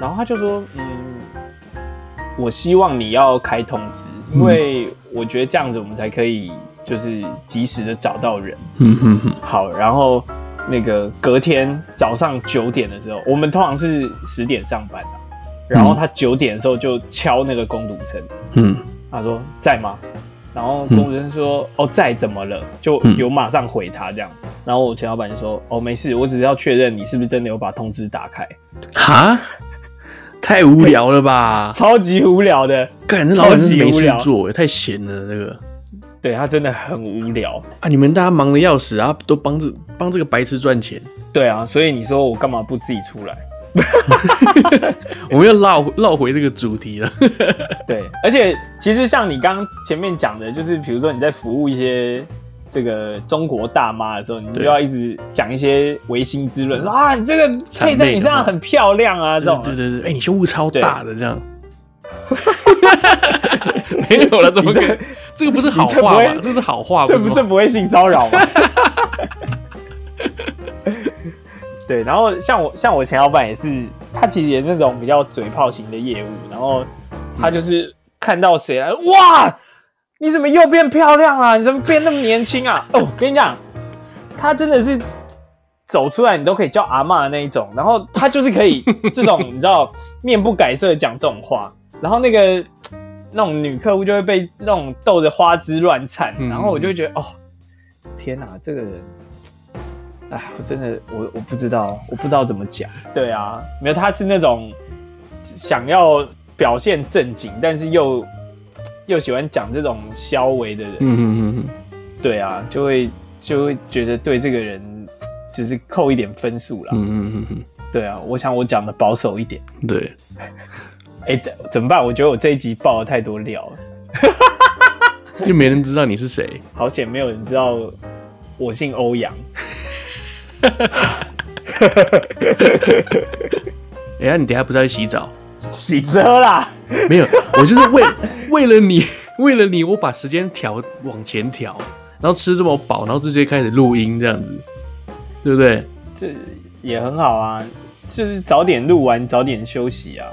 然后他就说，嗯，我希望你要开通知，因为我觉得这样子我们才可以。就是及时的找到人，嗯哼哼。好，然后那个隔天早上九点的时候，我们通常是十点上班的，然后他九点的时候就敲那个工读生，嗯，他说在吗？然后工读生说、嗯、哦在，怎么了？就有马上回他这样。然后我前老板就说哦没事，我只是要确认你是不是真的有把通知打开。哈，太无聊了吧？超级无聊的，干，这老板是没事做，太闲了这个。对，他真的很无聊啊！你们大家忙的要死啊，都帮这帮这个白痴赚钱。对啊，所以你说我干嘛不自己出来？我们又绕绕回这个主题了。对，而且其实像你刚刚前面讲的，就是比如说你在服务一些这个中国大妈的时候，你就要一直讲一些唯心之论，说啊，你这个配在你身上很漂亮啊，这种。对对对，哎、欸，你胸部超大的这样。没有了，怎么可？这个不是好话吗？这，这是好话，这不这不会性骚扰吗？对，然后像我像我前老板也是，他其实也是那种比较嘴炮型的业务，然后他就是看到谁来，哇，你怎么又变漂亮了？你怎么变那么年轻啊？哦，跟你讲，他真的是走出来你都可以叫阿妈的那一种，然后他就是可以 这种你知道面不改色的讲这种话，然后那个。那种女客户就会被那种逗得花枝乱颤，嗯、然后我就会觉得哦，天哪，这个人，哎，我真的我我不知道，我不知道怎么讲。对啊，没有，他是那种想要表现正经，但是又又喜欢讲这种消微的人。嗯嗯嗯，对啊，就会就会觉得对这个人就是扣一点分数啦。嗯嗯嗯，对啊，我想我讲的保守一点。对。哎、欸，怎么办？我觉得我这一集爆了太多料了，又没人知道你是谁。好险，没有人知道我姓欧阳。哎呀，你等下不是要去洗澡？洗车啦？没有，我就是为为了你，为了你，我把时间调往前调，然后吃这么饱，然后直接开始录音，这样子，对不对？这也很好啊，就是早点录完，早点休息啊。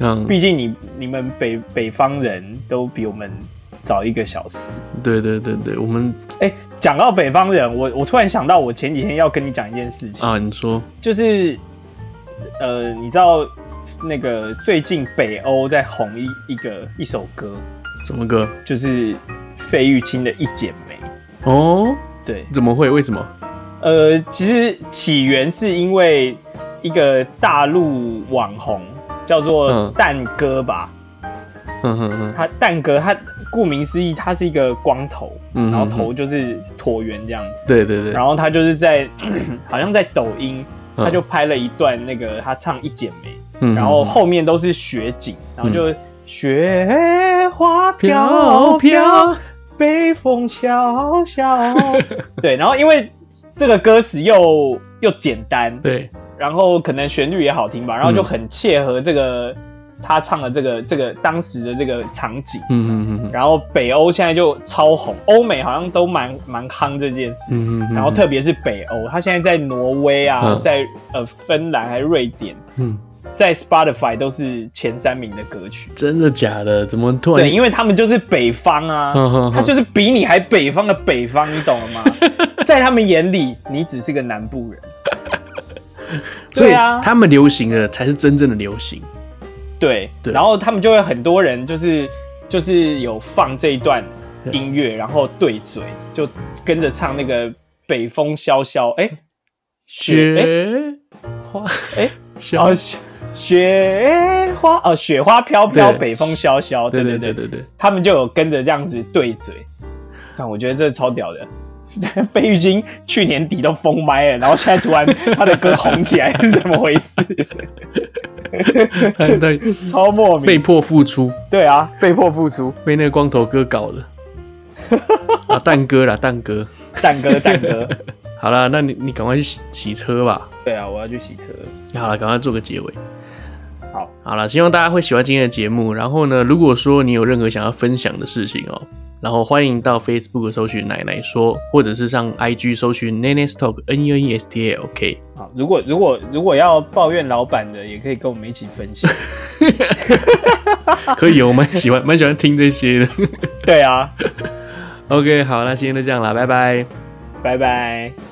嗯，毕竟你你们北北方人都比我们早一个小时。对对对对，我们哎，讲到北方人，我我突然想到，我前几天要跟你讲一件事情啊，你说，就是呃，你知道那个最近北欧在红一一个一首歌，什么歌？就是费玉清的一剪梅。哦，对，怎么会？为什么？呃，其实起源是因为一个大陆网红叫做蛋哥吧。嗯哼哼，他蛋哥，他顾名思义，他是一个光头，然后头就是椭圆这样子。对对对。然后他就是在 好像在抖音，他就拍了一段那个他唱《一剪梅》，然后后面都是雪景，然后就雪花飘飘，北风萧萧。对，然后因为。这个歌词又又简单，对，然后可能旋律也好听吧，然后就很切合这个、嗯、他唱的这个这个当时的这个场景，嗯嗯嗯，然后北欧现在就超红，欧美好像都蛮蛮夯这件事，嗯嗯，然后特别是北欧，他现在在挪威啊，嗯、在呃芬兰还是瑞典，嗯。在 Spotify 都是前三名的歌曲，真的假的？怎么突然？对，因为他们就是北方啊，他就是比你还北方的北方，你懂了吗？在他们眼里，你只是个南部人。对啊，他们流行的才是真正的流行。对，然后他们就会很多人就是就是有放这一段音乐，然后对嘴，就跟着唱那个北风萧萧，哎，雪花，哎，雪。雪花哦，雪花飘飘，北风萧萧，对对。对对对，他们就有跟着这样子对嘴，看我觉得这超屌的。费玉清去年底都封麦了，然后现在突然他的歌红起来是怎么回事？对，超莫名，被迫复出。对啊，被迫复出，被那个光头哥搞的。啊，蛋哥啦，蛋哥，蛋哥，蛋哥。好了，那你你赶快去洗洗车吧。对啊，我要去洗车。好了，赶快做个结尾。好，好了，希望大家会喜欢今天的节目。然后呢，如果说你有任何想要分享的事情哦，然后欢迎到 Facebook 搜寻奶奶说，或者是上 IG 搜寻 Nenes Talk N E N E S T A L K。好，如果如果如果要抱怨老板的，也可以跟我们一起分享。可以，我蛮喜欢蛮喜欢听这些的。对啊。OK，好，那今天就这样了，拜拜，拜拜。